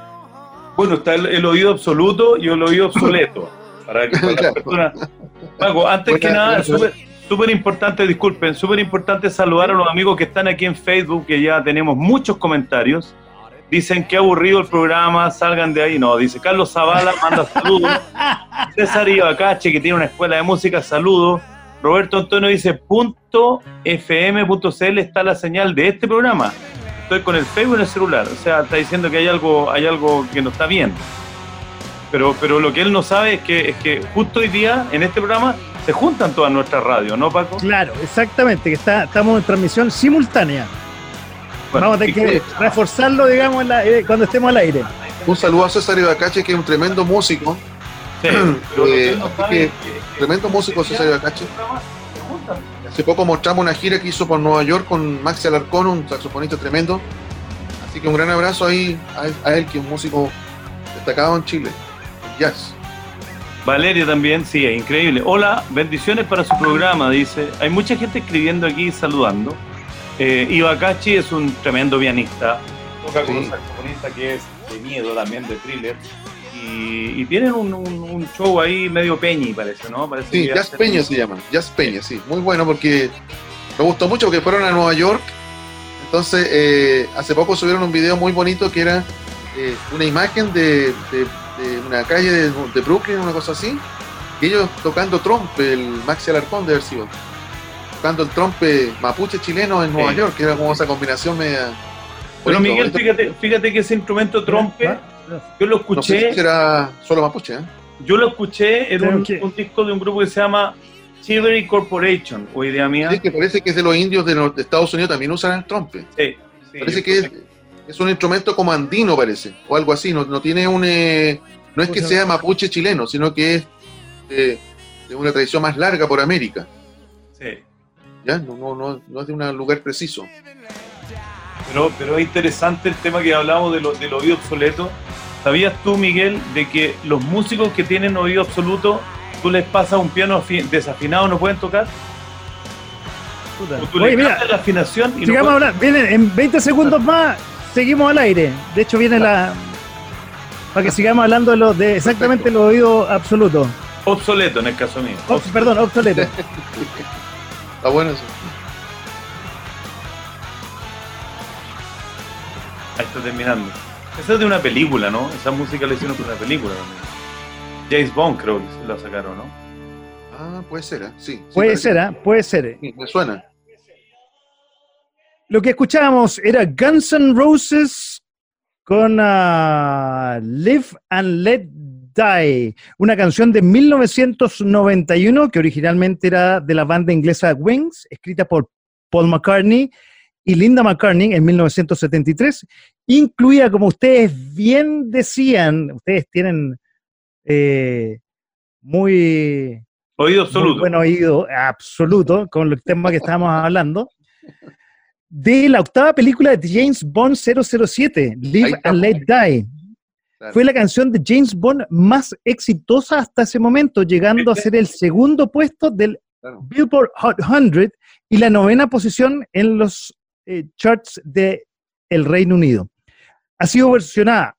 Bueno, está el, oído absoluto y el oído obsoleto. Para que para personas. Paco, antes que nada, súper importante, disculpen, súper importante saludar a los amigos que están aquí en Facebook, que ya tenemos muchos comentarios. Dicen que aburrido el programa, salgan de ahí. No, dice Carlos Zavala, manda saludos. César Ibacache, que tiene una escuela de música, saludos. Roberto Antonio dice, punto fm.cl está la señal de este programa. Estoy con el Facebook en el celular. O sea, está diciendo que hay algo, hay algo que no está bien. Pero, pero lo que él no sabe es que, es que justo hoy día, en este programa, se juntan todas nuestras radios, ¿no, Paco? Claro, exactamente, que está, estamos en transmisión simultánea. Vamos a tener que reforzarlo, digamos, eh, cuando estemos al aire. Un saludo a César Ibacache, que es un tremendo músico. Sí, eh, tremendo músico César Ibacache. Hace poco mostramos una gira que hizo por Nueva York con Maxi Alarcón, un saxofonista tremendo. Así que un gran abrazo ahí a él, que es un músico destacado en Chile. Jazz. Valeria también, sí, es increíble. Hola, bendiciones para su programa, dice. Hay mucha gente escribiendo aquí, saludando. Eh, Ibakachi es un tremendo pianista, toca con un saxofonista que es de miedo también, de thriller. Y, tienen un, show ahí medio peñi, parece, ¿no? Parece sí, Jazz Peña se llama, Jazz Peña, sí. Muy bueno porque me gustó mucho porque fueron a Nueva York. Entonces, eh, hace poco subieron un video muy bonito que era eh, una imagen de, una calle de, Brooklyn, una cosa así. Y ellos tocando trompe, el Maxi Alarcón de haber sido tocando el trompe mapuche chileno en Nueva York, que era como esa combinación media. Bueno, Miguel, fíjate, fíjate que ese instrumento trompe, yo lo escuché. No era solo mapuche, ¿eh? Yo lo escuché en un, disco de un grupo que se llama Chivery Corporation, o idea mía. Sí, que parece que es de los indios de, Estados Unidos, también usan el trompe. Sí, parece que es, un instrumento como andino, parece, o algo así. No, tiene un. Eh, no es que sea mapuche chileno, sino que es de una tradición más larga por América. Sí. ¿ya? No, no, no, no es de un lugar preciso. Pero, pero es interesante el tema que hablamos de lo, del oído obsoleto. ¿Sabías tú, Miguel, de que los músicos que tienen oído absoluto, tú les pasas un piano desafinado, no pueden tocar? tú Oye, mira, la afinación y sigamos hablando. Vienen en 20 segundos más, seguimos al aire. De hecho, viene la. Para que sigamos hablando de, lo, de exactamente el oído absoluto. Obsoleto en el caso mío. perdón, obsoleto. Está bueno eso. Ahí está terminando. Esa es de una película, ¿no? Esa música la hicieron por una película también. James Bond creo que la sacaron, ¿no? Ah, puede ser, ¿eh? Sí. puede ser, ¿eh? Puede ser. me suena. Lo que escuchábamos era Guns N' Roses con uh, Live and Let Die, una canción de 1991 que originalmente era de la banda inglesa Wings, escrita por Paul McCartney y Linda McCartney en 1973. Incluía, como ustedes bien decían, ustedes tienen eh, muy, oído absoluto. buen oído absoluto con el tema que estábamos hablando, de la octava película de James Bond 007, Live and Let Die. Fue la canción de James Bond más exitosa hasta ese momento, llegando a ser el segundo puesto del Billboard Hot 100 y la novena posición en los eh, charts de el Reino Unido. Ha sido versionada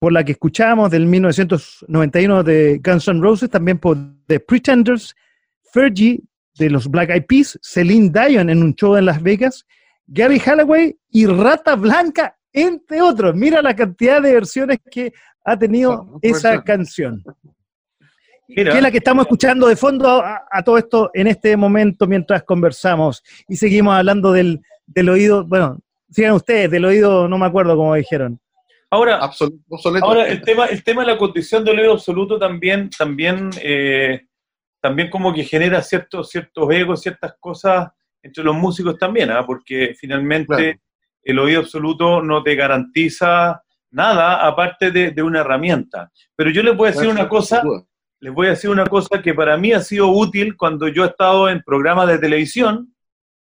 por la que escuchábamos del 1991 de Guns N' Roses, también por The Pretenders, Fergie de los Black Eyed Peas, Celine Dion en un show en Las Vegas, Gary Halloway y Rata Blanca entre otros. Mira la cantidad de versiones que ha tenido esa canción. Que es la que estamos escuchando de fondo a, todo esto en este momento mientras conversamos y seguimos hablando del, oído, bueno, sigan ustedes, del oído, no me acuerdo cómo dijeron. Ahora, ahora el, tema, el tema de la condición del oído absoluto también, también, eh, también como que genera ciertos, ciertos egos, ciertas cosas entre los músicos también, ¿ah? porque finalmente el oído absoluto no te garantiza nada aparte de, una herramienta. Pero yo les voy a decir una cosa, les voy a decir una cosa que para mí ha sido útil cuando yo he estado en programas de televisión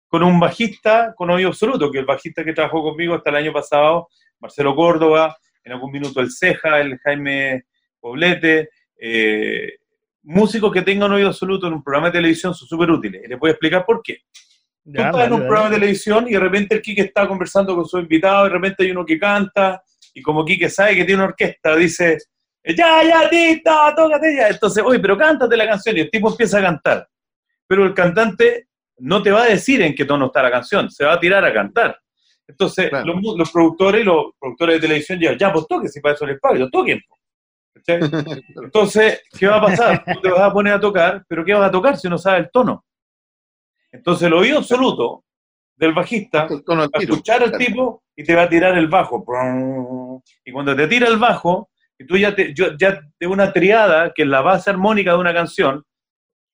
con un bajista con oído absoluto, que el bajista que trabajó conmigo hasta el año pasado, Marcelo Córdoba, en algún minuto el Ceja, el Jaime Poblete, eh, músicos que tengan oído absoluto en un programa de televisión son súper útiles. Y les voy a explicar por qué. Tú estás en un programa de televisión y de repente el Quique está conversando con su invitado, de repente hay uno que canta, y como Quique sabe que tiene una orquesta, dice, ya, ya, tita, tócate ya. Entonces, oye, pero cántate la canción, y el tipo empieza a cantar. Pero el cantante no te va a decir en qué tono está la canción, se va a tirar a cantar. Entonces, los, productores y los productores de televisión ya, ya, pues toque, si para eso les pago, toquen. Entonces, ¿qué va a pasar? Tú te vas a poner a tocar, pero ¿qué vas a tocar si no sabes el tono? Entonces, el oído absoluto del bajista va a escuchar al tipo y te va a tirar el bajo. Y cuando te tira el bajo, y tú ya te, ya de una triada, que es la base armónica de una canción,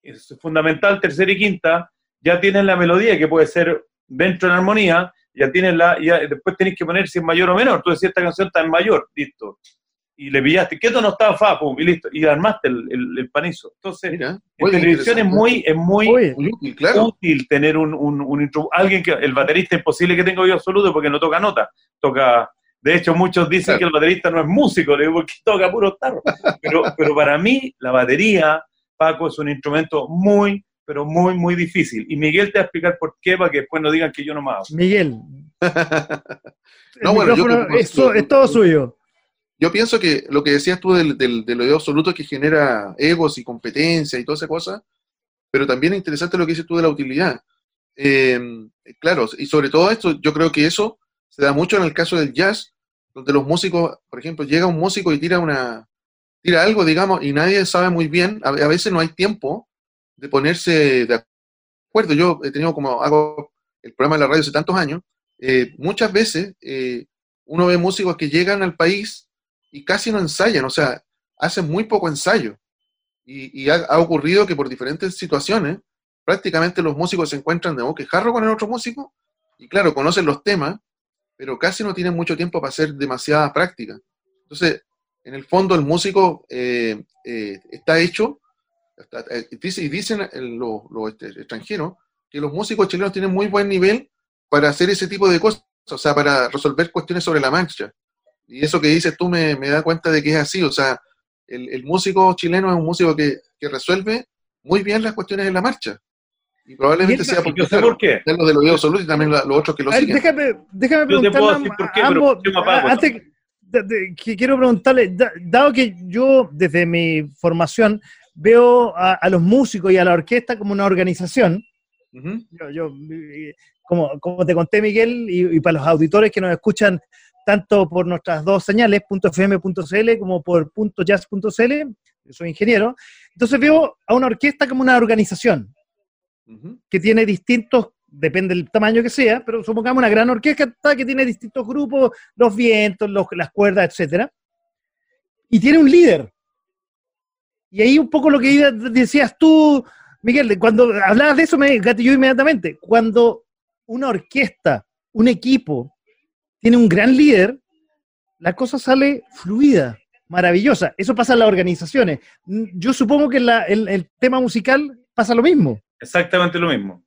es fundamental, tercera y quinta, ya tienes la melodía que puede ser dentro de la armonía, ya tienes la, ya después tenés que poner si es mayor o menor. Tú decías esta canción está en mayor, listo y le pillaste, ¿qué tono estaba fa? Pum, y listo, y armaste el, el, panizo. Entonces, en televisión es muy, es muy, útil, tener un, un, un alguien que, el baterista es imposible que tenga oído absoluto porque no toca nota, toca, de hecho muchos dicen que el baterista no es músico, le digo, porque toca puro tarro, pero, pero para mí la batería, Paco, es un instrumento muy, pero muy, muy difícil. Y Miguel te va a explicar por qué, para que después no digan que yo no me hago. Miguel. no, bueno, es todo suyo. Yo pienso que lo que decías tú del, del, del oído absoluto que genera egos y competencia y toda esa cosa, pero también es interesante lo que dices tú de la utilidad. Em, claro, y sobre todo esto, yo creo que eso se da mucho en el caso del jazz, donde los músicos, por ejemplo, llega un músico y tira una tira algo, digamos, y nadie sabe muy bien, a, veces no hay tiempo de ponerse de acuerdo. Yo he tenido como hago el programa de la radio hace tantos años, eh, muchas veces eh, uno ve músicos que llegan al país y casi no ensayan, o sea, hacen muy poco ensayo. Y, ha, ocurrido que por diferentes situaciones, prácticamente los músicos se encuentran de boquejarro con el otro músico, y claro, conocen los temas, pero casi no tienen mucho tiempo para hacer demasiada práctica. Entonces, en el fondo, el músico eh, eh, está hecho, eh, y dicen los este, extranjeros, que los músicos chilenos tienen muy buen nivel para hacer ese tipo de cosas, o sea, para resolver cuestiones sobre la mancha. Y eso que dices tú me, me da cuenta de que es así, o sea, el, músico chileno es un músico que, resuelve muy bien las cuestiones en la marcha. Y probablemente sea porque sé por qué. Es lo del oído absoluto y también los otros que lo siguen. Déjame, déjame preguntarle a, ambos, antes, que quiero preguntarle, dado que yo desde mi formación veo a, los músicos y a la orquesta como una organización, yo, como, como te conté Miguel, y, para los auditores que nos escuchan tanto por nuestras dos señales, .fm.cl como por .jazz.cl, soy ingeniero, entonces veo a una orquesta como una organización que tiene distintos, depende del tamaño que sea, pero supongamos una gran orquesta que tiene distintos grupos, los vientos, las cuerdas, etc. Y tiene un líder. Y ahí un poco lo que decías tú, Miguel, cuando hablabas de eso me gatilló inmediatamente. Cuando una orquesta, un equipo, tiene un gran líder, la cosa sale fluida, maravillosa. Eso pasa en las organizaciones. Yo supongo que en el, tema musical pasa lo mismo. Exactamente lo mismo.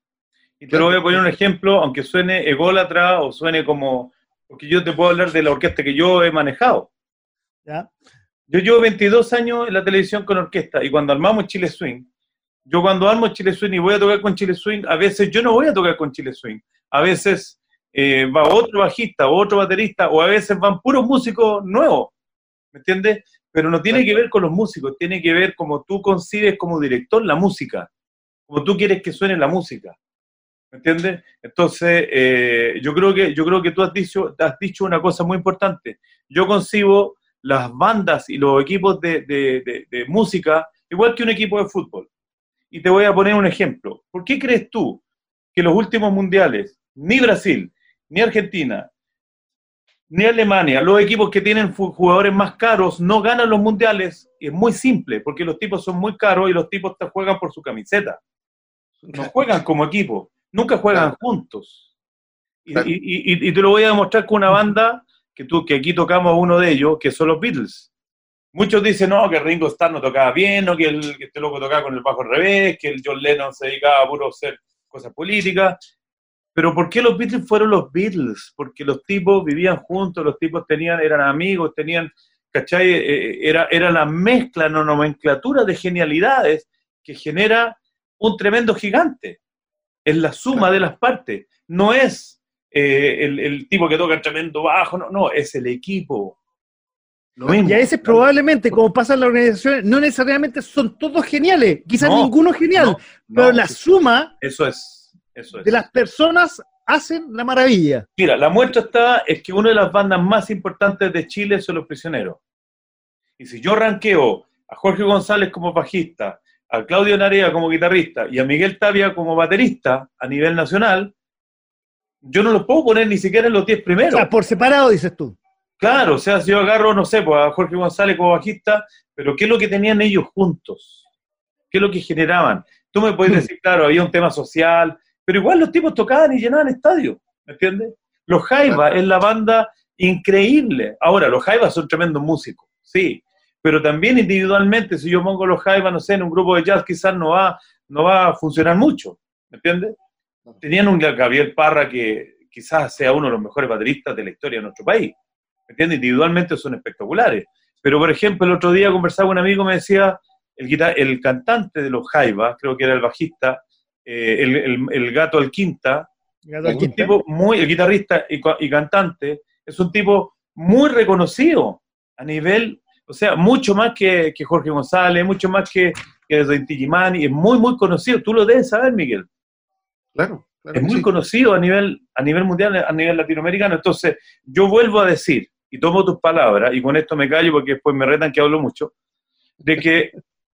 Y te lo voy a poner un ejemplo, aunque suene ególatra o suene como... Porque yo te puedo hablar de la orquesta que yo he manejado. ¿Ya? Yo llevo 22 años en la televisión con orquesta y cuando armamos Chile Swing, yo cuando armo Chile Swing y voy a tocar con Chile Swing, a veces yo no voy a tocar con Chile Swing. A veces eh, va otro bajista, otro baterista, o a veces van puros músicos nuevos, ¿me entiendes? Pero no tiene que ver con los músicos, tiene que ver como tú concibes como director la música, como tú quieres que suene la música, ¿me entiendes? Entonces, eh, yo, creo que, yo creo que tú has dicho, has dicho una cosa muy importante. Yo concibo las bandas y los equipos de, de música igual que un equipo de fútbol. Y te voy a poner un ejemplo. ¿Por qué crees tú que los últimos mundiales, ni Brasil, ni Argentina, ni Alemania, los equipos que tienen jugadores más caros no ganan los mundiales. Y es muy simple, porque los tipos son muy caros y los tipos te juegan por su camiseta. No juegan como equipo. Nunca juegan juntos. Y, te lo voy a demostrar con una banda que, tú, que aquí tocamos uno de ellos, que son los Beatles. Muchos dicen, no, que Ringo Starr no tocaba bien, no, que, el, que este loco tocaba con el bajo al revés, que el John Lennon se dedicaba a puro hacer cosas políticas. Pero ¿por qué los Beatles fueron los Beatles? Porque los tipos vivían juntos, los tipos tenían, eran amigos, tenían, ¿cachai? Eh, eh, era, era la mezcla, la nomenclatura de genialidades que genera un tremendo gigante. Es la suma de las partes. No es eh, el, tipo que toca el tremendo bajo, no, no, es el equipo. Lo mismo. Y a veces probablemente, como pasa en la organización, no necesariamente son todos geniales, quizás ninguno genial, pero la suma eso es, eso es. de las personas hacen la maravilla. Mira, la muestra está, es que una de las bandas más importantes de Chile son Los Prisioneros. Y si yo ranqueo a Jorge González como bajista, a Claudio Narea como guitarrista y a Miguel Tapia como baterista a nivel nacional, yo no los puedo poner ni siquiera en los 10 primeros. O sea, por separado, dices tú. Claro, o sea, si yo agarro, no sé, pues a Jorge González como bajista, pero ¿qué es lo que tenían ellos juntos? ¿Qué es lo que generaban? Tú me puedes hmm. decir, claro, había un tema social, pero igual los tipos tocaban y llenaban estadios, ¿me entiendes? Los Jaiba es la banda increíble. Ahora, los Jaiba son tremendos músicos, sí, pero también individualmente, si yo pongo los Jaiba, no sé, en un grupo de jazz, quizás no va, no va a funcionar mucho, ¿me entiendes? Tenían un Gabriel Parra que quizás sea uno de los mejores bateristas de la historia de nuestro país, ¿me entiendes? Individualmente son espectaculares. Pero, por ejemplo, el otro día conversaba con un amigo, me decía, el, el cantante de los Jaiba, creo que era el bajista, eh, el, gato al quinta, es un tipo muy, el guitarrista y, y, cantante, es un tipo muy reconocido a nivel o sea, mucho más que, Jorge González, mucho más que, que y es muy, muy conocido. Tú lo debes saber, Miguel. Claro. es muy conocido a nivel, a nivel mundial, a nivel latinoamericano. Entonces, yo vuelvo a decir, y tomo tus palabras, y con esto me callo porque después me retan que hablo mucho, de que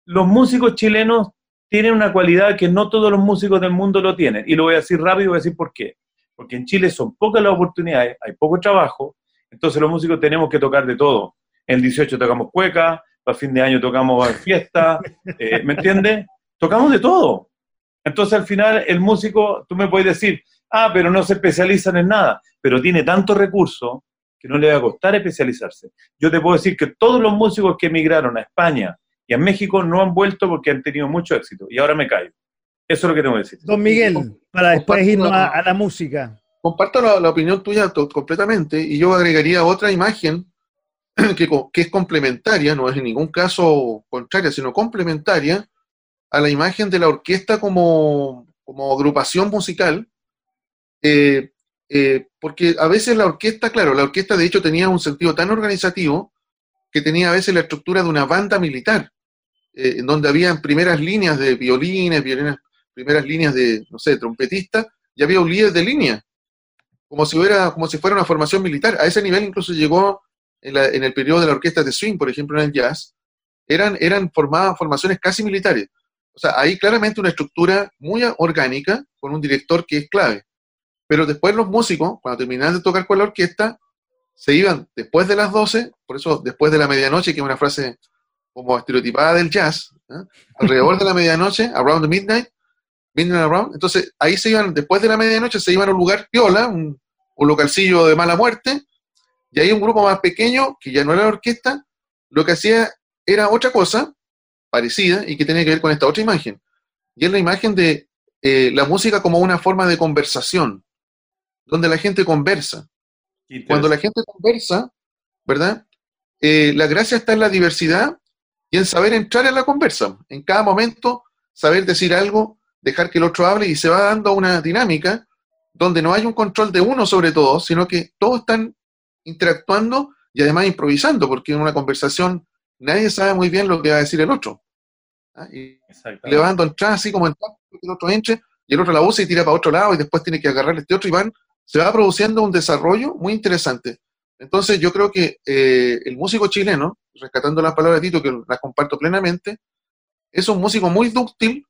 los músicos chilenos tienen una cualidad que no todos los músicos del mundo lo tienen. Y lo voy a decir rápido, voy a decir por qué. Porque en Chile son pocas las oportunidades, hay poco trabajo, entonces los músicos tenemos que tocar de todo el 18 tocamos cueca, para fin de año tocamos fiesta, eh, ¿me entiendes? Tocamos de todo. Entonces al final el músico, tú me puedes decir, ah, pero no se especializan en nada, pero tiene tanto recurso que no le va a costar especializarse. Yo te puedo decir que todos los músicos que emigraron a España y a México no han vuelto porque han tenido mucho éxito. Y ahora me callo. Eso es lo que tengo que decir. Don Miguel, para después irnos a, la música. Comparto la, la opinión tuya completamente y yo agregaría otra imagen que, es complementaria, no es en ningún caso contraria, sino complementaria a la imagen de la orquesta como, agrupación musical, eh, eh, porque a veces la orquesta, claro, la orquesta de hecho tenía un sentido tan organizativo que tenía a veces la estructura de una banda militar, eh, en donde había primeras líneas de violines, violines, primeras líneas de, no sé, trompetistas, y había un líder de línea, como si, hubiera, como si fuera una formación militar. A ese nivel incluso llegó en, el periodo de la orquesta de swing, por ejemplo, en el jazz, eran, eran formadas formaciones casi militares. O sea, hay claramente una estructura muy orgánica con un director que es clave. Pero después los músicos, cuando terminaban de tocar con la orquesta, se iban después de las 12, por eso después de la medianoche, que es una frase como estereotipada del jazz, ¿eh? alrededor de la medianoche, around the midnight, midnight around, entonces ahí se iban, después de la medianoche, se iban a un lugar piola, un, un localcillo de mala muerte, y hay un grupo más pequeño, que ya no era la orquesta, lo que hacía era otra cosa parecida y que tenía que ver con esta otra imagen. Y es la imagen de eh, la música como una forma de conversación, donde la gente conversa. Cuando la gente conversa, ¿verdad? Eh, la gracia está en la diversidad y en saber entrar en la conversa. En cada momento, saber decir algo, dejar que el otro hable y se va dando una dinámica donde no hay un control de uno sobre todo, sino que todos están interactuando y además improvisando, porque en una conversación nadie sabe muy bien lo que va a decir el otro. ¿ah? Y le van dando entrada así como el otro entre y el otro la usa y tira para otro lado y después tiene que agarrar este otro y van, se va produciendo un desarrollo muy interesante. Entonces yo creo que eh, el músico chileno, rescatando las palabras de Tito, que las comparto plenamente, es un músico muy dúctil,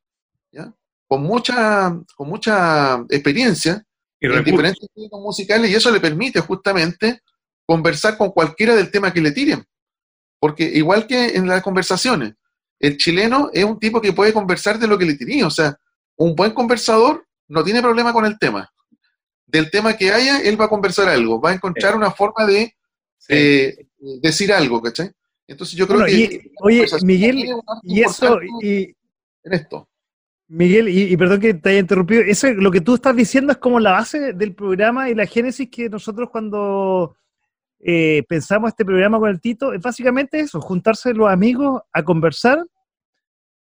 Con, mucha, con mucha experiencia en diferentes técnicos musicales y eso le permite justamente conversar con cualquiera del tema que le tiren. Porque igual que en las conversaciones, el chileno es un tipo que puede conversar de lo que le tiren. O sea, un buen conversador no tiene problema con el tema. Del tema que haya, él va a conversar algo, va a encontrar una forma de eh, decir algo, ¿cachai? Entonces yo creo que... oye, Miguel, y eso... Y, en esto. Miguel, y, perdón que te haya interrumpido, eso, lo que tú estás diciendo es como la base del programa y la génesis que nosotros cuando eh, pensamos este programa con el Tito, es básicamente eso, juntarse los amigos a conversar,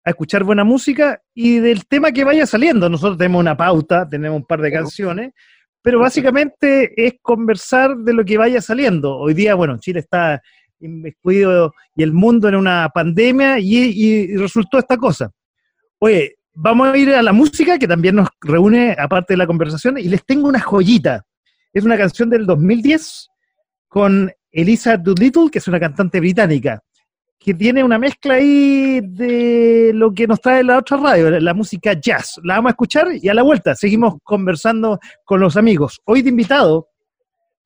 a escuchar buena música y del tema que vaya saliendo. Nosotros tenemos una pauta, tenemos un par de canciones, pero básicamente es conversar de lo que vaya saliendo. Hoy día, bueno, Chile está inmiscuido y el mundo en una pandemia y, resultó esta cosa. Oye, vamos a ir a la música que también nos reúne aparte de la conversación y les tengo una joyita. Es una canción del 2010 con Elisa Doolittle, que es una cantante británica, que tiene una mezcla ahí de lo que nos trae la otra radio, la música jazz. La vamos a escuchar y a la vuelta seguimos conversando con los amigos. Hoy de invitado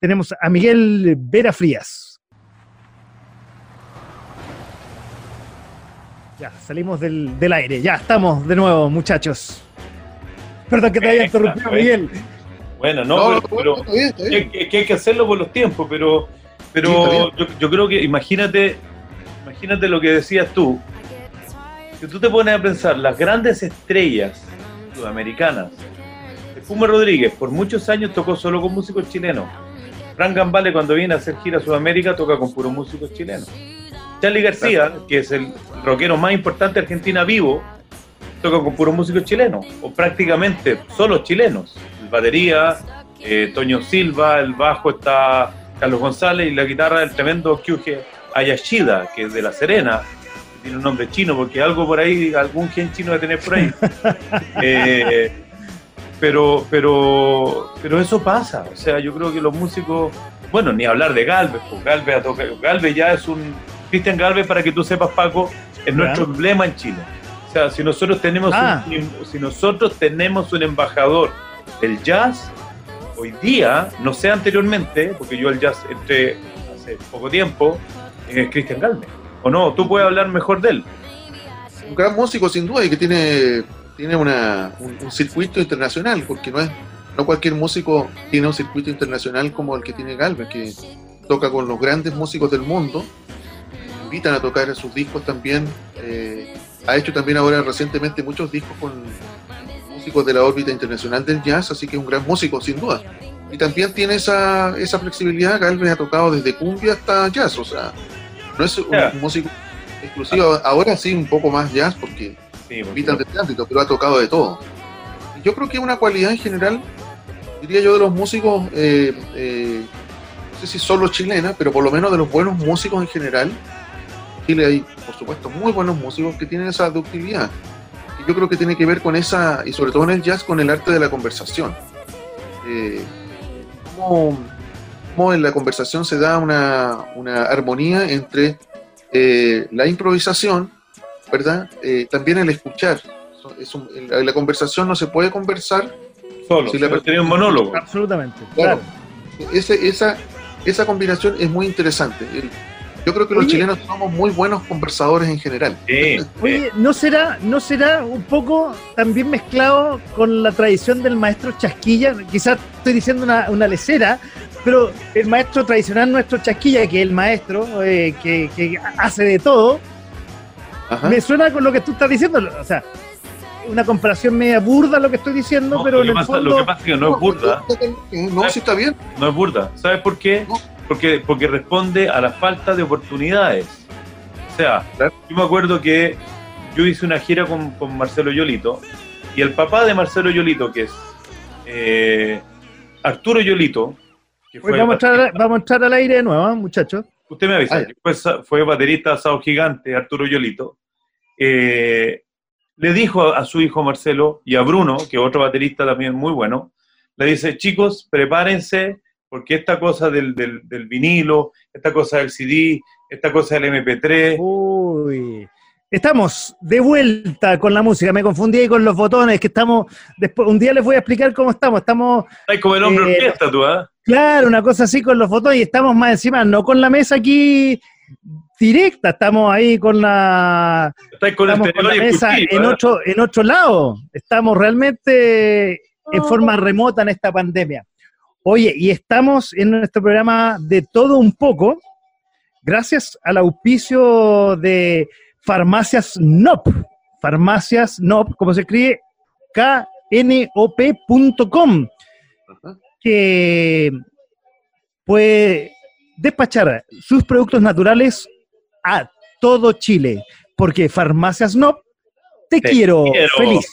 tenemos a Miguel Vera Frías. Ya, salimos del, aire. Ya, estamos de nuevo, muchachos. Perdón que te haya interrumpido, Miguel. Bueno, no, pero, que, hay que hacerlo por los tiempos, pero, pero yo, creo que, imagínate, imagínate lo que decías tú. Si tú te pones a pensar, las grandes estrellas sudamericanas, Puma Rodríguez por muchos años tocó solo con músicos chilenos. Frank Gambale cuando viene a hacer gira a Sudamérica toca con puros músicos chilenos. Charlie García, que es el rockero más importante de Argentina vivo, toca con puros músicos chilenos, o prácticamente solo chilenos. El batería, eh, Toño Silva, el bajo está Carlos González y la guitarra el tremendo Kyuge Ayashida, que es de La Serena, tiene un nombre chino, porque algo por ahí, algún gen chino de tener por ahí. Eh, pero, pero, pero eso pasa, o sea, yo creo que los músicos, bueno, ni hablar de Galvez, pues Galvez, Galvez ya es un Cristian Galvez, para que tú sepas, Paco, es nuestro emblema en Chile. O sea, si nosotros tenemos, ah. un, si nosotros tenemos un embajador del jazz, hoy día, no sé anteriormente, porque yo el jazz entré hace poco tiempo, es Cristian Galvez. ¿O no? Tú puedes hablar mejor de él. Un gran músico, sin duda, y que tiene, tiene una, un, circuito internacional, porque no es no cualquier músico tiene un circuito internacional como el que tiene Galvez, que toca con los grandes músicos del mundo invitan a tocar sus discos también. Eh, ha hecho también ahora recientemente muchos discos con músicos de la órbita internacional del jazz, así que es un gran músico, sin duda. Y también tiene esa, esa flexibilidad. Galvez ha tocado desde cumbia hasta jazz, o sea, no es un músico exclusivo. Ahora sí, un poco más jazz, porque invitan de ámbito, pero ha tocado de todo. Yo creo que una cualidad en general, diría yo, de los músicos, eh, eh, no sé si solo chilena, pero por lo menos de los buenos músicos en general, Chile hay, por supuesto, muy buenos músicos que tienen esa ductilidad. Y yo creo que tiene que ver con esa, y sobre todo en el jazz, con el arte de la conversación. Eh, cómo, en la conversación se da una, una armonía entre eh, la improvisación, ¿verdad? Eh, también el escuchar. Es la, conversación no se puede conversar solo, si la persona un monólogo. Absolutamente. Claro. Ese, esa, esa combinación es muy interesante. El, yo creo que los chilenos somos muy buenos conversadores en general. Oye, ¿no será, ¿no será un poco también mezclado con la tradición del maestro Chasquilla? Quizás estoy diciendo una, una lecera, pero el maestro tradicional nuestro Chasquilla, que es el maestro eh, que, hace de todo, me suena con lo que tú estás diciendo. O sea, una comparación media burda lo que estoy diciendo, pero en el fondo... Lo que pasa es que no es burda. No, sí está bien. No es burda. ¿Sabes por qué? Porque, porque responde a la falta de oportunidades. O sea, yo me acuerdo que yo hice una gira con, con Marcelo Yolito y el papá de Marcelo Yolito, que es eh, Arturo Yolito, que fue vamos, a entrar, vamos, a entrar, al aire de nuevo, ¿eh, muchachos. Usted me avisa, fue, fue, baterista Sao Gigante, Arturo Yolito. Eh, le dijo a, su hijo Marcelo y a Bruno, que es otro baterista también muy bueno, le dice, chicos, prepárense porque esta cosa del, del, vinilo, esta cosa del CD, esta cosa del MP3... Uy. Estamos de vuelta con la música, me confundí ahí con los botones, que estamos, después, un día les voy a explicar cómo estamos, estamos... Estás como el hombre eh, orquesta tú, ¿ah? Claro, una cosa así con los botones y estamos más encima, no con la mesa aquí directa, estamos ahí con la, con, la mesa en, ¿eh? otro, en otro lado, estamos realmente en forma remota en esta pandemia. Oye, y estamos en nuestro programa de todo un poco, gracias al auspicio de Farmacias NOP. Farmacias NOP, como se escribe, knop.com, que puede despachar sus productos naturales a todo Chile, porque Farmacias NOP te, quiero, feliz.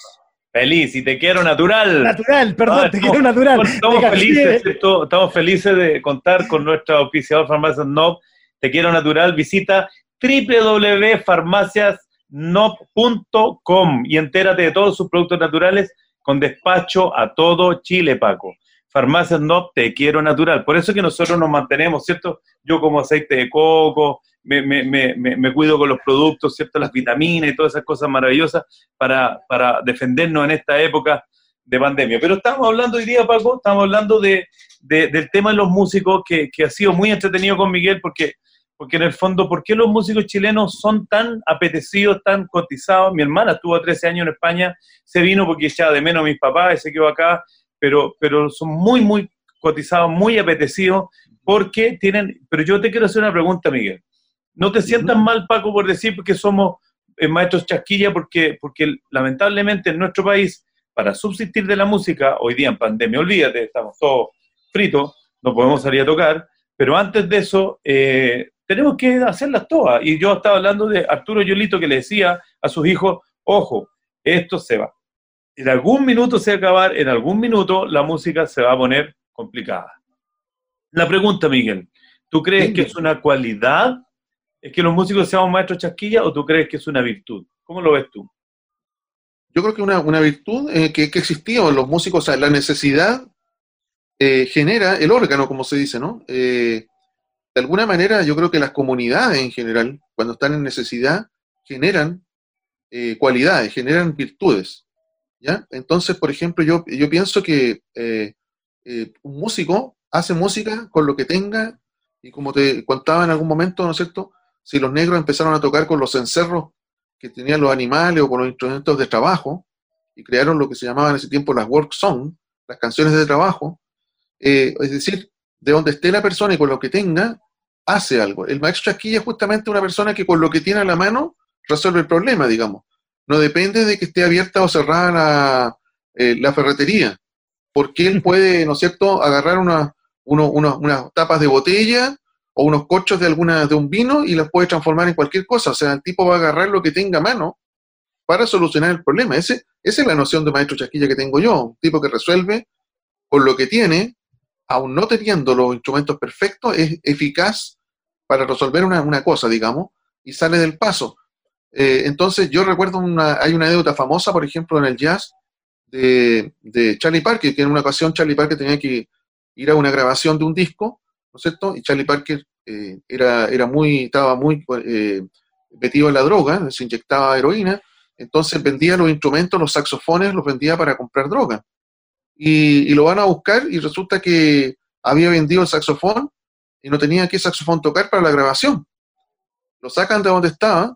Feliz y te quiero natural. Natural, perdón, ah, te quiero natural. Estamos felices, estamos felices de contar con nuestro auspiciador Farmacias NOP. Te quiero natural. Visita www.farmaciasnop.com y entérate de todos sus productos naturales con despacho a todo Chile, Paco. Farmacias NOP, te quiero natural. Por eso que nosotros nos mantenemos, ¿cierto? Yo como aceite de coco, me, me, me, me, cuido con los productos, ¿cierto? Las vitaminas y todas esas cosas maravillosas para, para defendernos en esta época de pandemia. Pero estamos hablando hoy día, Paco, estamos hablando de, del tema de los músicos, que, que, ha sido muy entretenido con Miguel, porque, porque en el fondo, ¿por qué los músicos chilenos son tan apetecidos, tan cotizados? Mi hermana estuvo 13 años en España, se vino porque echaba de menos a mis papás se quedó acá, pero, pero son muy, muy cotizados, muy apetecidos, porque tienen... Pero yo te quiero hacer una pregunta, Miguel. No te sientas mal, Paco, por decir que somos eh, maestros chasquilla, porque, porque lamentablemente en nuestro país, para subsistir de la música, hoy día en pandemia, olvídate, estamos todos fritos, no podemos salir a tocar, pero antes de eso, eh, tenemos que hacerlas todas. Y yo estaba hablando de Arturo Yolito que le decía a sus hijos, ojo, esto se va. En algún minuto se va a acabar, en algún minuto la música se va a poner complicada. La pregunta, Miguel, ¿tú crees que es una cualidad ¿Es que los músicos seamos maestros chasquilla o tú crees que es una virtud? ¿Cómo lo ves tú? Yo creo que una, virtud eh, que, que existía en los músicos, o sea, la necesidad eh, genera el órgano, como se dice, ¿no? Eh, de alguna manera, yo creo que las comunidades en general, cuando están en necesidad, generan cualidades, generan virtudes. ¿ya? Entonces, por ejemplo, yo, yo pienso que un músico hace música con lo que tenga, y como te contaba en algún momento, ¿no es cierto? Si los negros empezaron a tocar con los cencerros que tenían los animales o con los instrumentos de trabajo, y crearon lo que se llamaban en ese tiempo las work songs, las canciones de trabajo, eh, es decir, de donde esté la persona y con lo que tenga, hace algo. El maestro Chasquilla es justamente una persona que con lo que tiene a la mano resuelve el problema, digamos. No depende de que esté abierta o cerrada la, eh, la ferretería, porque él puede, ¿no es cierto?, agarrar una, unas tapas de botella o unos corchos de alguna de un vino y las puede transformar en cualquier cosa. O sea, el tipo va a agarrar lo que tenga a mano para solucionar el problema. Ese, esa es la noción de maestro chasquilla que tengo yo, un tipo que resuelve con lo que tiene, aún no teniendo los instrumentos perfectos, es eficaz para resolver una, cosa, digamos, y sale del paso. Eh, entonces, yo recuerdo una, hay una anécdota famosa, por ejemplo, en el jazz de, de Charlie Parker, que en una ocasión Charlie Parker tenía que ir a una grabación de un disco ¿no es cierto? Y Charlie Parker eh, era, era muy, estaba muy eh, metido en la droga, se inyectaba heroína, entonces vendía los instrumentos, los saxofones, los vendía para comprar droga. Y, lo van a buscar y resulta que había vendido el saxofón y no tenía qué saxofón tocar para la grabación. Lo sacan de donde estaba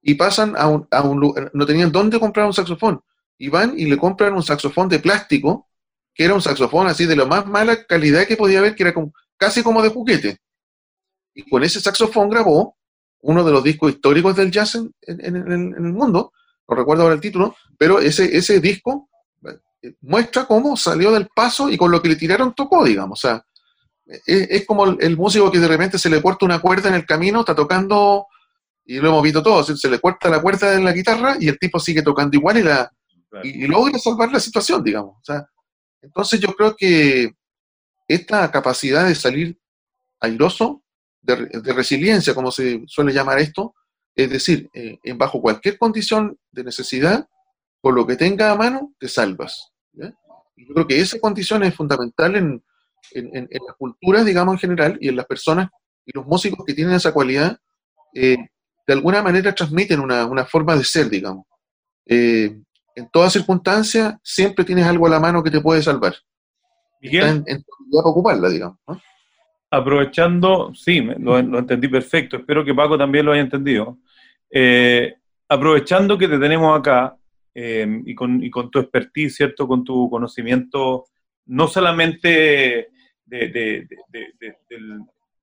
y pasan a un, a un lugar, no tenían dónde comprar un saxofón. Y van y le compran un saxofón de plástico, que era un saxofón así de la más mala calidad que podía haber, que era como, casi como de juguete. Y con ese saxofón grabó uno de los discos históricos del jazz en, el mundo, no recuerdo ahora el título, pero ese, ese disco eh, muestra cómo salió del paso y con lo que le tiraron tocó, digamos. O sea, es, como el, músico que de repente se le corta una cuerda en el camino, está tocando, y lo hemos visto todos, se le corta la cuerda de la guitarra y el tipo sigue tocando igual y, la, y, y logra salvar la situación, digamos. O sea, entonces yo creo que esta capacidad de salir airoso, de, resiliencia, como se suele llamar esto, es decir, eh, en bajo cualquier condición de necesidad, por lo que tenga a mano, te salvas. yo creo que esa condición es fundamental en, las culturas, digamos, en general, y en las personas y los músicos que tienen esa cualidad, eh, de alguna manera transmiten una, forma de ser, digamos. Eh, en toda circunstancia, siempre tienes algo a la mano que te puede salvar. Miguel, ocuparla, digamos. Aprovechando, sí, lo, entendí perfecto, espero que Paco también lo haya entendido. Eh, aprovechando que te tenemos acá, eh, y, con, y, con, tu expertise, ¿cierto? Con tu conocimiento, no solamente de, de, del,